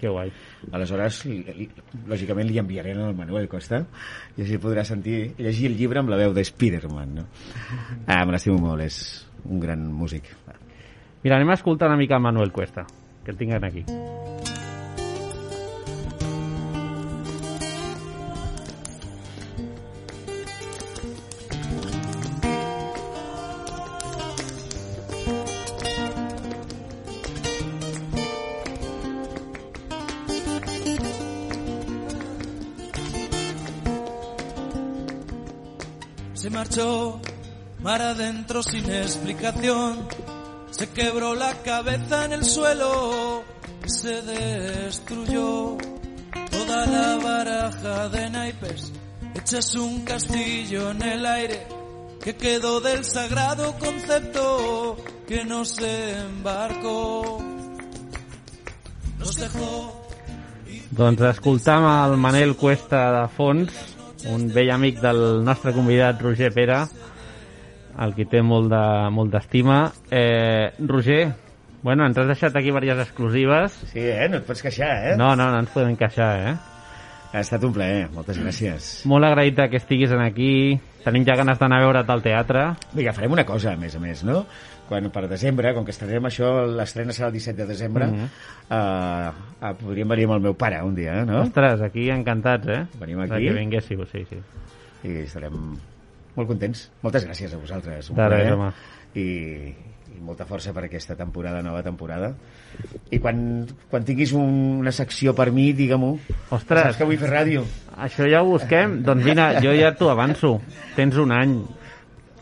Que guai. Aleshores, lògicament li enviaré al Manuel Costa i així podrà sentir, llegir el llibre amb la veu de Spiderman. No? [laughs] Ah, me l'estimo molt, és un gran músic. Mira, anem a escoltar una mica a Manuel Cuesta, que el tinguem aquí. Se marchó mar adentro sin explicación. Se quebró la cabeza en el suelo y se destruyó toda la baraja de naipes. Echas un castillo en el aire que quedó del sagrado concepto que nos embarcó. Nos dejó Doncs escoltam el Manel Cuesta de fons, un vell amic del nostre convidat Roger Pera, el que té molt de molt d'estima. Eh, Roger, bueno, ens has deixat aquí diverses exclusives. Sí, eh? No et pots queixar, eh? No, no, no ens podem queixar, eh? Ha estat un plaer, moltes gràcies. Molt agraït que estiguis en aquí. Tenim ja ganes d'anar a veure't al teatre. Vinga, farem una cosa, a més a més, no? Quan per desembre, com que estrenem això, l'estrena serà el 17 de desembre, Mhm. eh, eh, podríem venir amb el meu pare un dia, no? Ostres, aquí encantats, eh? Venim aquí. que vinguéssiu, sí, sí. I estarem molt contents. Moltes gràcies a vosaltres. Un De res, plaer. home. I, I molta força per aquesta temporada, nova temporada. I quan, quan tinguis un, una secció per mi, digue-m'ho. Ostres. Saps que vull fer ràdio? Això ja ho busquem. doncs vine, jo ja t'ho avanço. Tens un any.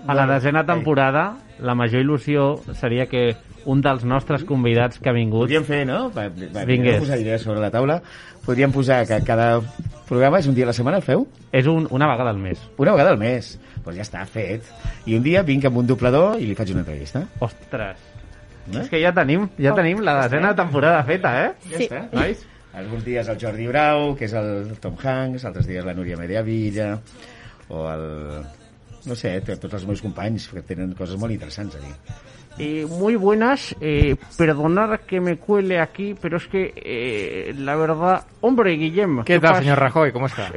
A la desena temporada, la major il·lusió seria que un dels nostres convidats que ha vingut... Podríem fer, no? Va, va, Vingués. posar idees sobre la taula. Podríem posar que cada programa és un dia a la setmana, el feu? És un, una vegada al mes. Una vegada al mes. Doncs pues ja està, fet. I un dia vinc amb un doblador i li faig una entrevista. Ostres. Eh? És que ja tenim, ja tenim la desena temporada feta, eh? Ja està. Nois? Alguns dies el Jordi Brau, que és el Tom Hanks, altres dies la Núria Mediavilla, o el... No sé, t- tots els meus companys, que tenen coses molt interessants a dir. Eh, muy buenas, eh, perdonad que me cuele aquí, pero es que eh, la verdad... Hombre, Guillem. ¿Qué tal, pasa? señor Rajoy? ¿Cómo está?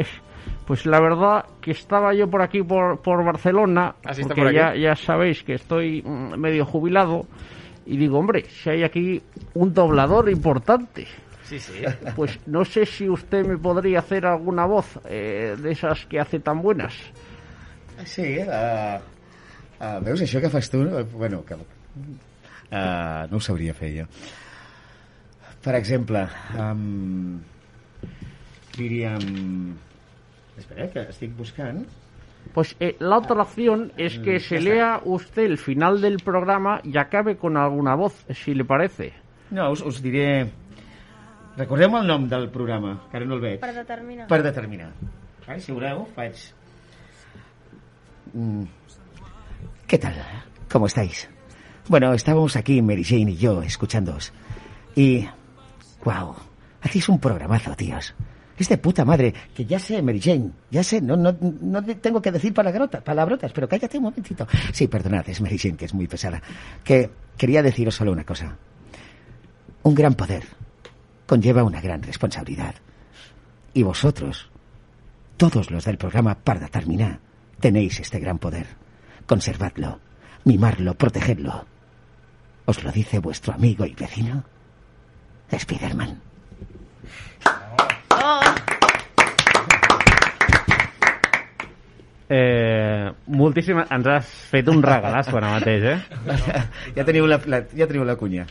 Pues la verdad que estaba yo por aquí, por, por Barcelona, ¿Ah, sí está porque por ya, ya sabéis que estoy mm, medio jubilado, y digo, hombre, si hay aquí un doblador importante, Sí, sí. pues no sé si usted me podría hacer alguna voz eh, de esas que hace tan buenas. Sí, uh, uh, veus això que fas tu? no? Bueno, que, uh, no ho sabria fer jo. Per exemple, um, diríem... Espera, que estic buscant. Pues eh, la otra opción es que se lea usted el final del programa y acabe con alguna voz, si le parece. No, us, us diré... Recordeu el nom del programa, que ara no el veig. Per determinar. Per determinar. Vale, si voleu, faig... Mm. ¿Qué tal? ¿Cómo estáis? Bueno, estábamos aquí, Mary Jane y yo, escuchándoos. Y... ¡Wow! Hacéis un programazo, tíos. Es de puta madre, que ya sé, Mary Jane, ya sé, no, no, no te tengo que decir palabrotas, pero cállate un momentito. Sí, perdonad, es Mary Jane, que es muy pesada. Que quería deciros solo una cosa. Un gran poder conlleva una gran responsabilidad. Y vosotros, todos los del programa Parda Terminar, tenéis este gran poder. Conservadlo, mimarlo, protegedlo. ¿Os lo dice vuestro amigo y vecino? Spiderman. Eh, moltíssima... Ens has fet un regalasso ara mateix, eh? [laughs] ja, teniu la, la, ja teniu la cunya.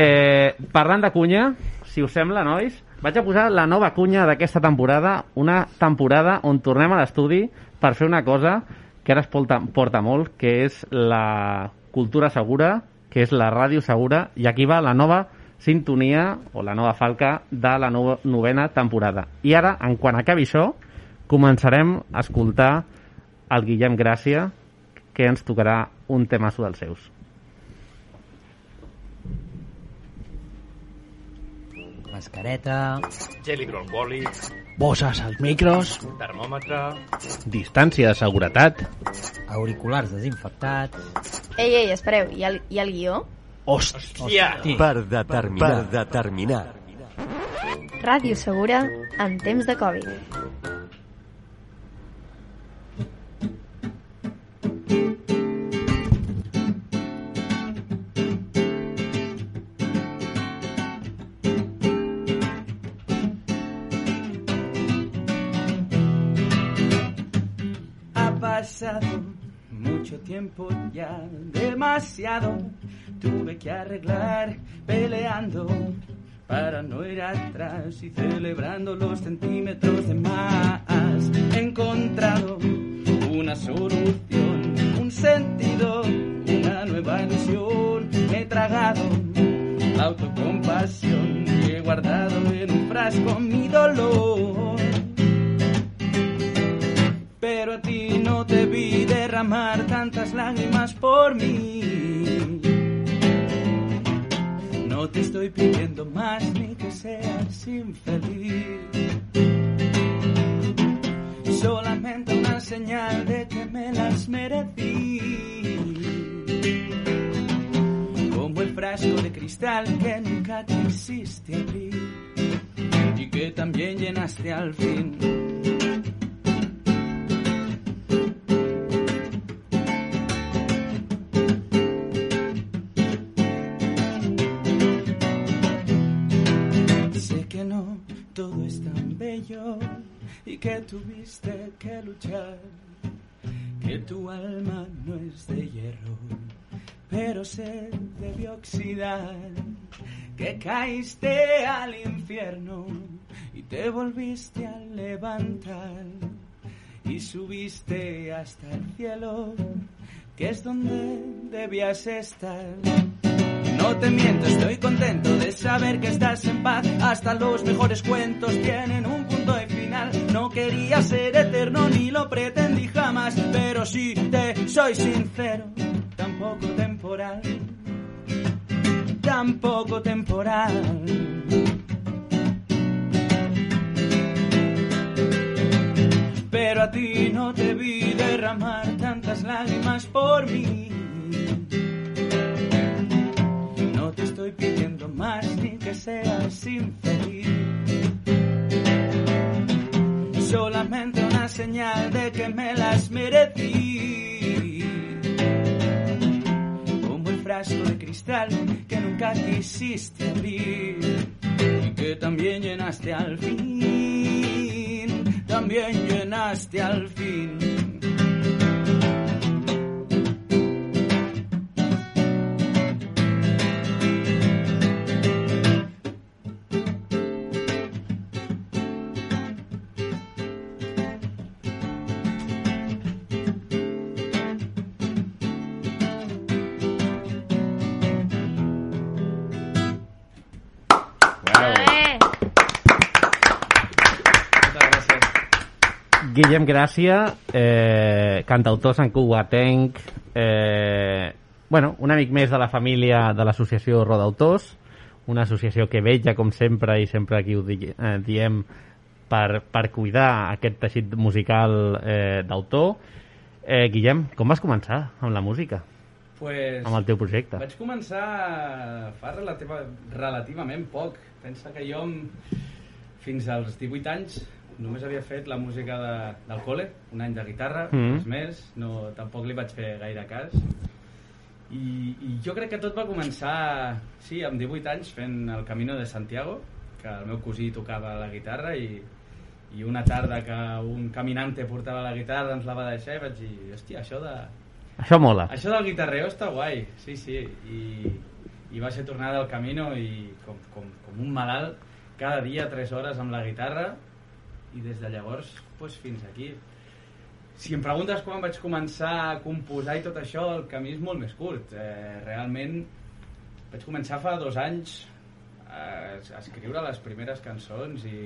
Eh, parlant de cunya, si us sembla, nois, vaig a posar la nova cunya d'aquesta temporada, una temporada on tornem a l'estudi per fer una cosa que ara es porta, porta molt, que és la cultura segura, que és la ràdio segura, i aquí va la nova sintonia o la nova falca de la no novena temporada. I ara, en quan acabi això, començarem a escoltar el Guillem Gràcia, que ens tocarà un temasso dels seus. Mascareta... Gel hidroalcohòlic, Bosses als micros... termòmetre... Distància de seguretat. Auriculars desinfectats... Ei, ei, espereu, i el, i el guió? Hòstia! Per determinar. Per determinar. Ràdio Segura en temps de Covid. Mucho tiempo ya, demasiado. Tuve que arreglar peleando para no ir atrás y celebrando los centímetros de más. He encontrado una solución, un sentido, una nueva ilusión. He tragado la autocompasión y he guardado en un frasco mi dolor. Pero a ti no te vi derramar tantas lágrimas por mí. No te estoy pidiendo más ni que seas infeliz. Solamente una señal de que me las merecí. Como el frasco de cristal que nunca quisiste abrir y que también llenaste al fin. Debió oxidar, que caíste al infierno y te volviste a levantar y subiste hasta el cielo, que es donde debías estar. No te miento, estoy contento de saber que estás en paz. Hasta los mejores cuentos tienen un punto de final. No quería ser eterno ni lo pretendí jamás, pero si te soy sincero, tampoco temporal. Tampoco temporal. Pero a ti no te vi derramar tantas lágrimas por mí. Estoy pidiendo más ni que seas infeliz. Solamente una señal de que me las merecí. Como el frasco de cristal que nunca quisiste abrir y que también llenaste al fin. También llenaste al fin. Guillem Gràcia, eh, cantautor santcugatenc, eh, bueno, un amic més de la família de l'associació Rodautors, una associació que vetja, com sempre, i sempre aquí ho di eh, diem, per, per cuidar aquest teixit musical eh, d'autor. Eh, Guillem, com vas començar amb la música? Pues, Amb el teu projecte? Vaig començar fa relativa, relativament poc. Pensa que jo amb- fins als 18 anys només havia fet la música de, del col·le, un any de guitarra, Mhm. res més, no, tampoc li vaig fer gaire cas. I, I jo crec que tot va començar, sí, amb 18 anys fent el Camino de Santiago, que el meu cosí tocava la guitarra i, i una tarda que un caminante portava la guitarra ens la va deixar i vaig dir, hòstia, això de, Això mola. això del guitarreo està guai, sí, sí. I, i va ser tornar del camino i com, com, com un malalt, cada dia 3 hores amb la guitarra i des de llavors pues, fins aquí. Si em preguntes quan vaig començar a composar i tot això, el camí és molt més curt. Eh, realment vaig començar fa dos anys a, a escriure les primeres cançons i,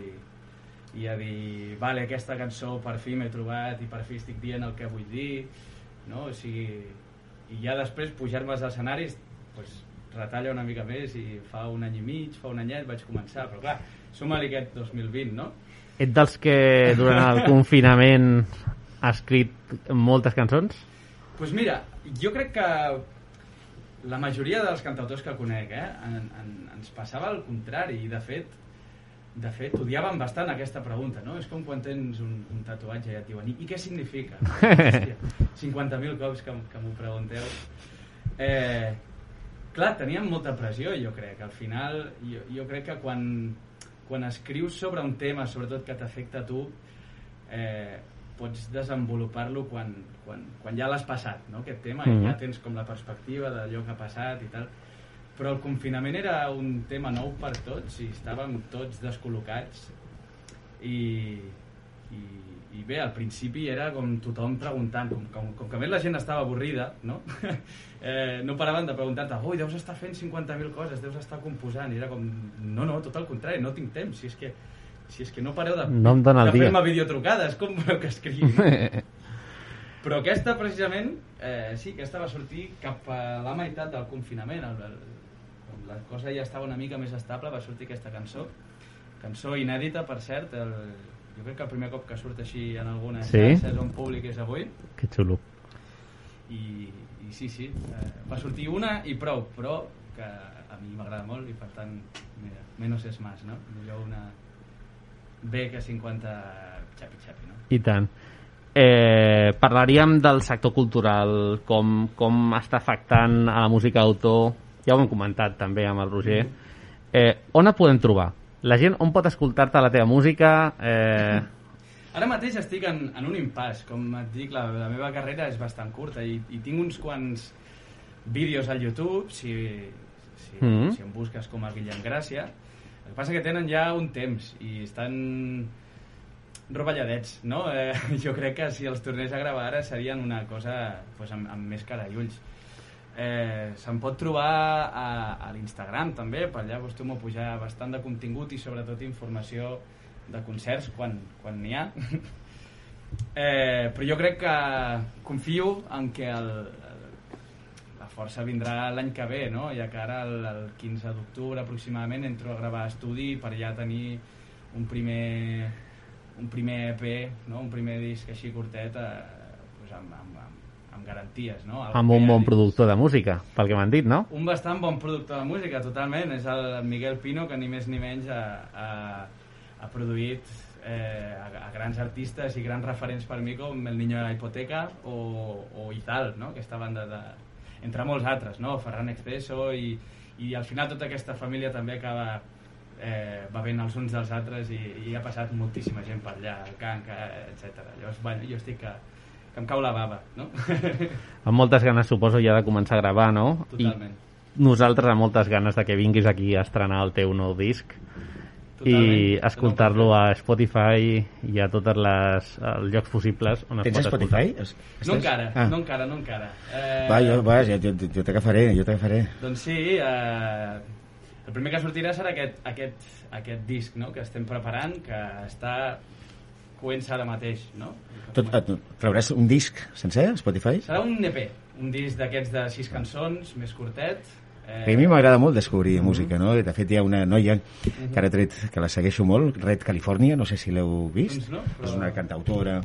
i a dir, vale, aquesta cançó per fi m'he trobat i per fi estic dient el que vull dir, no? O sigui, i ja després pujar-me als escenaris, pues, retalla una mica més i fa un any i mig, fa un anyet vaig començar, però clar, som-li aquest 2020, no? Ets dels que durant el confinament ha escrit moltes cançons? Doncs pues mira, jo crec que la majoria dels cantautors que conec eh, en, en, ens passava el contrari i de fet de fet odiaven bastant aquesta pregunta no? és com quan tens un, un tatuatge i et diuen i, i què significa? [laughs] Hòstia, 50.000 cops que, que m'ho pregunteu eh, clar, teníem molta pressió jo crec al final jo, jo crec que quan, quan escrius sobre un tema sobretot que t'afecta a tu eh, pots desenvolupar-lo quan, quan, quan ja l'has passat, no? aquest tema, mm -hmm. i ja tens com la perspectiva d'allò que ha passat i tal. Però el confinament era un tema nou per tots i estàvem tots descol·locats i, i, i bé, al principi era com tothom preguntant, com, com, com que a més la gent estava avorrida, no? [laughs] eh, no paraven de preguntar-te, ui, deus estar fent 50.000 coses, deus estar composant, i era com, no, no, tot el contrari, no tinc temps, si és que si és que no pareu de, No de fer-me videotrucades, com voleu que escrigui? [laughs] Però aquesta, precisament, eh, sí, aquesta va sortir cap a la meitat del confinament. El, el, quan la cosa ja estava una mica més estable, va sortir aquesta cançó. Cançó inèdita, per cert. El, jo crec que el primer cop que surt així en algunes Sí? xarxes on públic és avui. Que xulo. I, i sí, sí, eh, va sortir una i prou, però que a mi m'agrada molt i per tant, mira, menos és más, no? Millor una B que 50 xapi-xapi, no? I tant. Eh, parlaríem del sector cultural, com, com està afectant a la música d'autor. Ja ho hem comentat també amb el Roger. Eh, on et podem trobar? La gent on pot escoltar-te la teva música? Eh, [laughs] Ara mateix estic en, en un impàs, com et dic, la, la meva carrera és bastant curta i, i tinc uns quants vídeos al YouTube, si, si, mm. -hmm. si em busques com a Guillem Gràcia. El que passa que tenen ja un temps i estan rovelladets, no? Eh, [laughs] jo crec que si els tornés a gravar ara serien una cosa pues, amb, amb més cara i ulls. Eh, se'n pot trobar a, a l'Instagram també, per allà acostumo a pujar bastant de contingut i sobretot informació de concerts quan quan n'hi ha. [laughs] eh, però jo crec que confio en que el, el, la força vindrà l'any que ve, no? ja que ara el, el 15 d'octubre aproximadament entro a gravar estudi per ja tenir un primer un primer EP, no? un primer disc així curtet eh, pues amb, amb, amb, amb garanties. No? Algo amb un bon productor de música, pel que m'han dit, no? un bastant bon productor de música, totalment. És el Miguel Pino, que ni més ni menys ha, ha, ha produït eh, a, a grans artistes i grans referents per mi com El Niño de la Hipoteca o, o Izal, no? aquesta banda de, entre molts altres, no? Ferran Expresso i, i al final tota aquesta família també acaba eh, bevent els uns dels altres i, i ha passat moltíssima gent per allà, el Canca, etc. Llavors, bueno, jo estic que, que em cau la bava, no? Amb moltes ganes, suposo, ja de començar a gravar, no? Totalment. I nosaltres amb moltes ganes de que vinguis aquí a estrenar el teu nou disc Totalment. i escoltar-lo a Spotify i a totes les els llocs possibles on es Tens pot Spotify? escoltar. Es- No encara, Ah. no encara, no encara. Eh, Va, jo, va, jo, jo, jo t'agafaré, jo t'agafaré. Doncs sí, eh, el primer que sortirà serà aquest, aquest, aquest disc no? que estem preparant, que està coent ara mateix, no? Tot, et, trauràs un disc sencer Spotify? Serà un EP, un disc d'aquests de sis cançons, més curtet. Eh, A mi m'agrada molt descobrir música, no? De fet, hi ha una noia que ara tret, que la segueixo molt, Red California, no sé si l'heu vist. Doncs no, però- És una cantautora.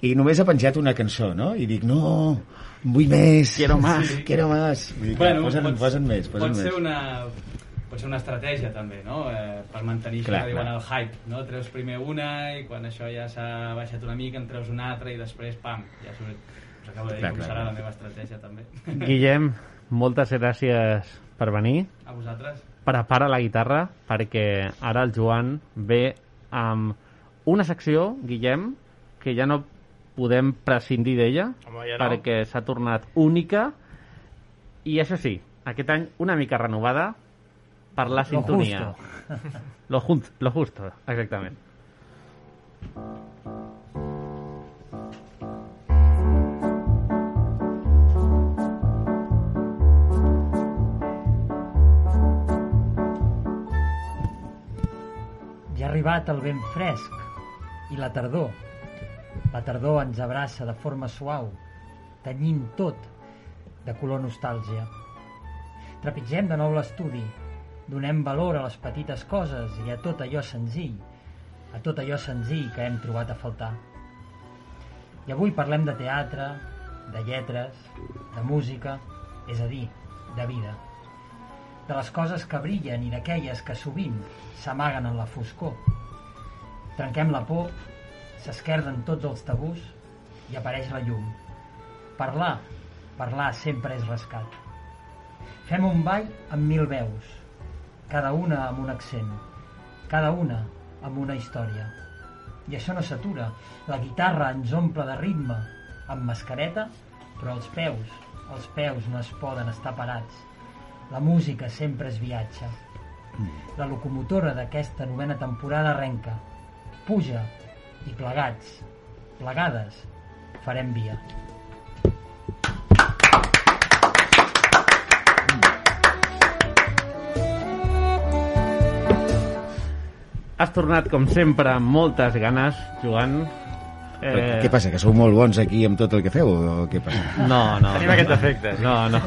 I només ha penjat una cançó, no? I dic, no, vull més. Quiero más. Sí. Quiero más. Dic, bueno, posen, pots- posen més, posen pot més. ser una pot ser una estratègia també, no? Eh, per mantenir Clar, això que diuen clar. el hype, no? Treus primer una i quan això ja s'ha baixat una mica en treus una altra i després, pam, ja surt. Us acabo de dir Clar, com clar, serà clar. la meva estratègia també. [laughs] Guillem, moltes gràcies per venir. A vosaltres. Prepara la guitarra perquè ara el Joan ve amb una secció, Guillem, que ja no podem prescindir d'ella ja no. perquè s'ha tornat única i això sí, aquest any una mica renovada per la Lo sintonia. justo. Lo, jun- lo justo, exactament. Ja ha arribat el vent fresc i la tardor. La tardor ens abraça de forma suau, tenyint tot de color nostàlgia. Trepitgem de nou l'estudi. Donem valor a les petites coses i a tot allò senzill, a tot allò senzill que hem trobat a faltar. I avui parlem de teatre, de lletres, de música, és a dir, de vida. De les coses que brillen i d'aquelles que sovint s'amaguen en la foscor. Trenquem la por, s'esquerden tots els tabús i apareix la llum. Parlar, parlar sempre és rescat. Fem un ball amb mil veus, cada una amb un accent, cada una amb una història. I això no s'atura. La guitarra ens omple de ritme, amb mascareta, però els peus, els peus no es poden estar parats. La música sempre es viatja. La locomotora d'aquesta novena temporada arrenca, puja i plegats, plegades, farem via. Has tornat, com sempre, amb moltes ganes, Joan. Eh... Què passa, que sou molt bons aquí amb tot el que feu o què passa? No, no. Tenim no, aquest efecte. No, no.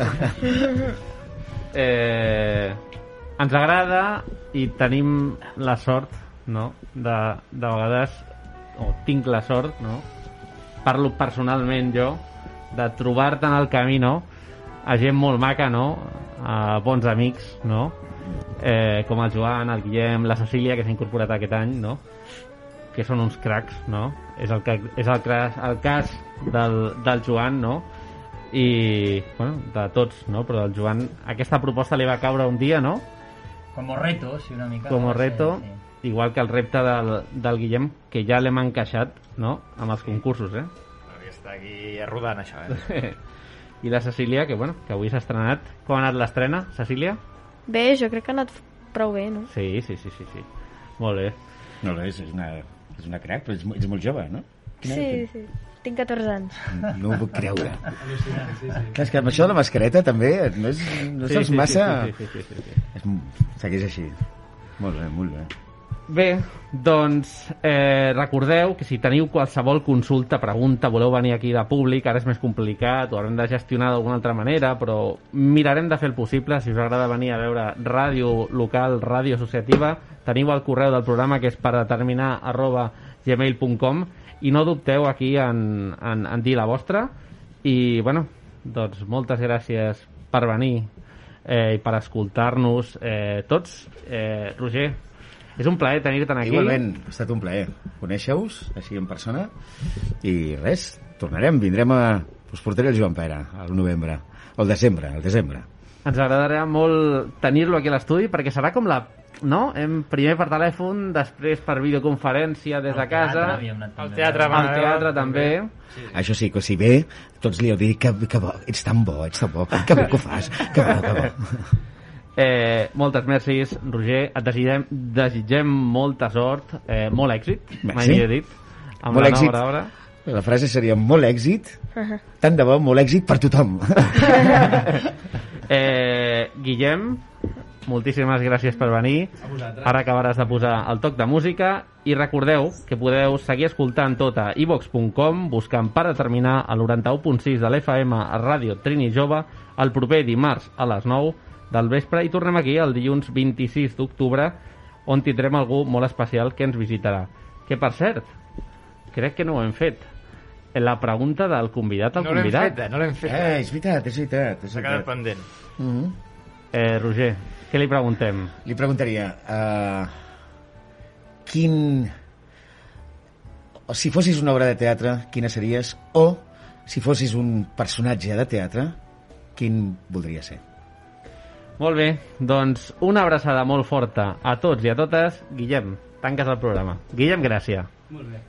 eh, ens agrada i tenim la sort, no?, de, de vegades, o tinc la sort, no?, parlo personalment jo, de trobar-te en el camí, no?, a gent molt maca, no?, a bons amics, no?, eh, com el Joan, el Guillem, la Cecília, que s'ha incorporat aquest any, no?, que són uns cracs, no? És el, que, és el, cas, el cas del, del Joan, no? I, bueno, de tots, no? Però del Joan, aquesta proposta li va caure un dia, no? Como reto, sí, una mica. Com a Sí, reto, sí. igual que el repte del, del Guillem, que ja l'hem encaixat, no?, amb els concursos, eh? D'estar aquí rodant, això, eh? [laughs] I la Cecília, que, bueno, que avui s'ha estrenat. Com ha anat l'estrena, Cecília? Bé, jo crec que ha anat prou bé, no? Sí, sí, sí, sí, sí. Molt bé. No, és, és, una, és una crac, però ets, mo- ets molt jove, no? Quina Sí, sí. Tinc 14 anys. No ho puc creure. [laughs] Al·lucinant, sí, sí. Clar, és que amb això de la mascareta també no és, no Sí, saps sí, sí, massa... sí, sí, sí, sí, sí. És, segueix així. Molt bé, molt bé. Bé, doncs eh, recordeu que si teniu qualsevol consulta, pregunta, voleu venir aquí de públic, ara és més complicat, ho haurem de gestionar d'alguna altra manera, però mirarem de fer el possible. Si us agrada venir a veure ràdio local, ràdio associativa, teniu el correu del programa que és per determinar arroba gmail.com i no dubteu aquí en, en, en dir la vostra i, bueno, doncs moltes gràcies per venir eh, i per escoltar-nos eh, tots. Eh, Roger, és un plaer tenir-te'n aquí. Igualment, ha estat un plaer conèixer-vos així en persona i res, tornarem, vindrem a... Us portaré el Joan Pere al novembre, al desembre, al desembre. Ens agradarà molt tenir-lo aquí a l'estudi perquè serà com la... No? Hem, primer per telèfon, després per videoconferència des de casa. Al teatre, Al teatre també. Sí. Això sí, que si ve, tots li heu dit que, que bo, ets tan bo, ets tan bo, que bé que ho fas, que bo, que bo. [laughs] Eh, moltes mercis, Roger. Et desitgem, desitgem molta sort, eh, molt èxit, mai Merci. millor dit, amb Molt la èxit. nova obra. La frase seria molt èxit, tant de bo, molt èxit per tothom. [laughs] Eh, Guillem, moltíssimes gràcies per venir. Ara acabaràs de posar el toc de música i recordeu que podeu seguir escoltant tot a ivox.com buscant per determinar el 91.6 de l'FM a Ràdio Trini Jove el proper dimarts a les 9 del vespre i tornem aquí el dilluns 26 d'octubre on tindrem algú molt especial que ens visitarà. Que per cert, crec que no ho hem fet. La pregunta del convidat al No l'hem convidat. feta, no l'hem feta. Eh, és veritat, és veritat. És S'ha quedat pendent. Mm -hmm. Eh, Roger, què li preguntem? Li preguntaria, uh, quin... O si fossis una obra de teatre, quina series? O, si fossis un personatge de teatre, quin voldria ser? Molt bé, doncs una abraçada molt forta a tots i a totes. Guillem, tanques el programa. Guillem, gràcies. Molt bé.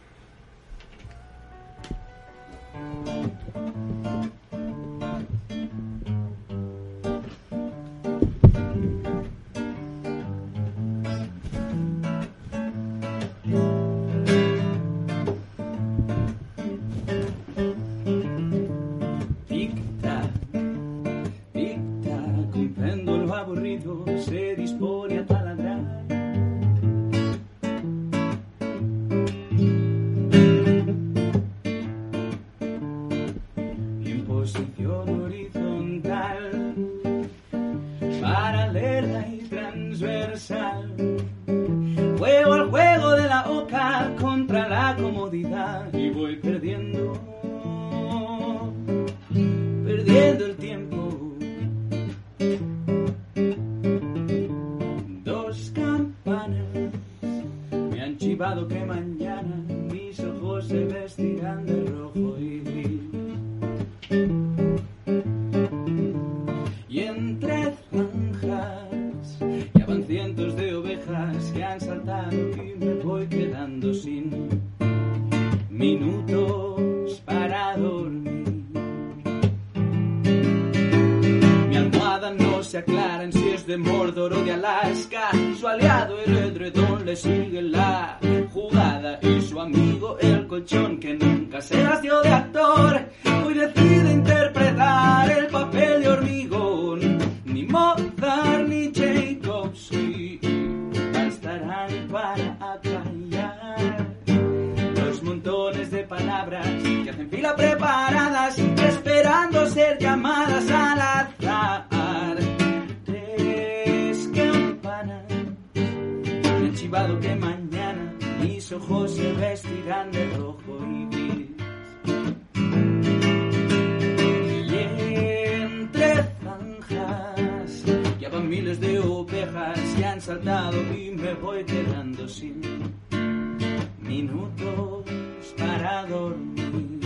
Los montones de palabras que hacen fila preparadas esperando ser llamadas al azar. Tres campanas me han chivado que mañana mis ojos se vestirán de rojo y gris. Y entre zanjas ya van miles de ovejas que han saltado y me voy quedando sin minutos para dormir.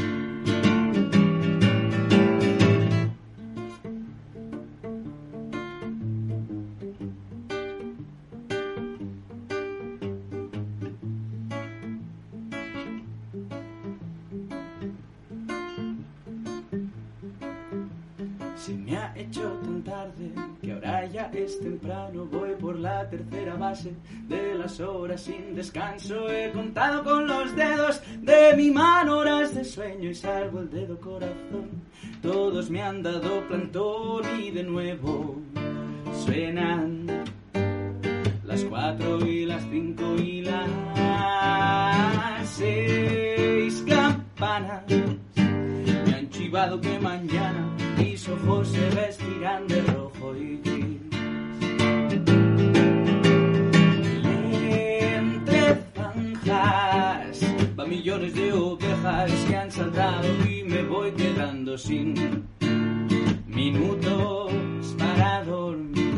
Se me ha hecho tan tarde que ahora ya es temprano. Voy la tercera base de las horas sin descanso. He contado con los dedos de mi mano horas de sueño y salvo el dedo corazón. Todos me han dado plantón y de nuevo suenan las cuatro y las cinco y las seis campanas. Me han chivado que mañana mis ojos se vestirán de rojo y gris. Millones de ovejas que han saltado y me voy quedando sin minutos para dormir.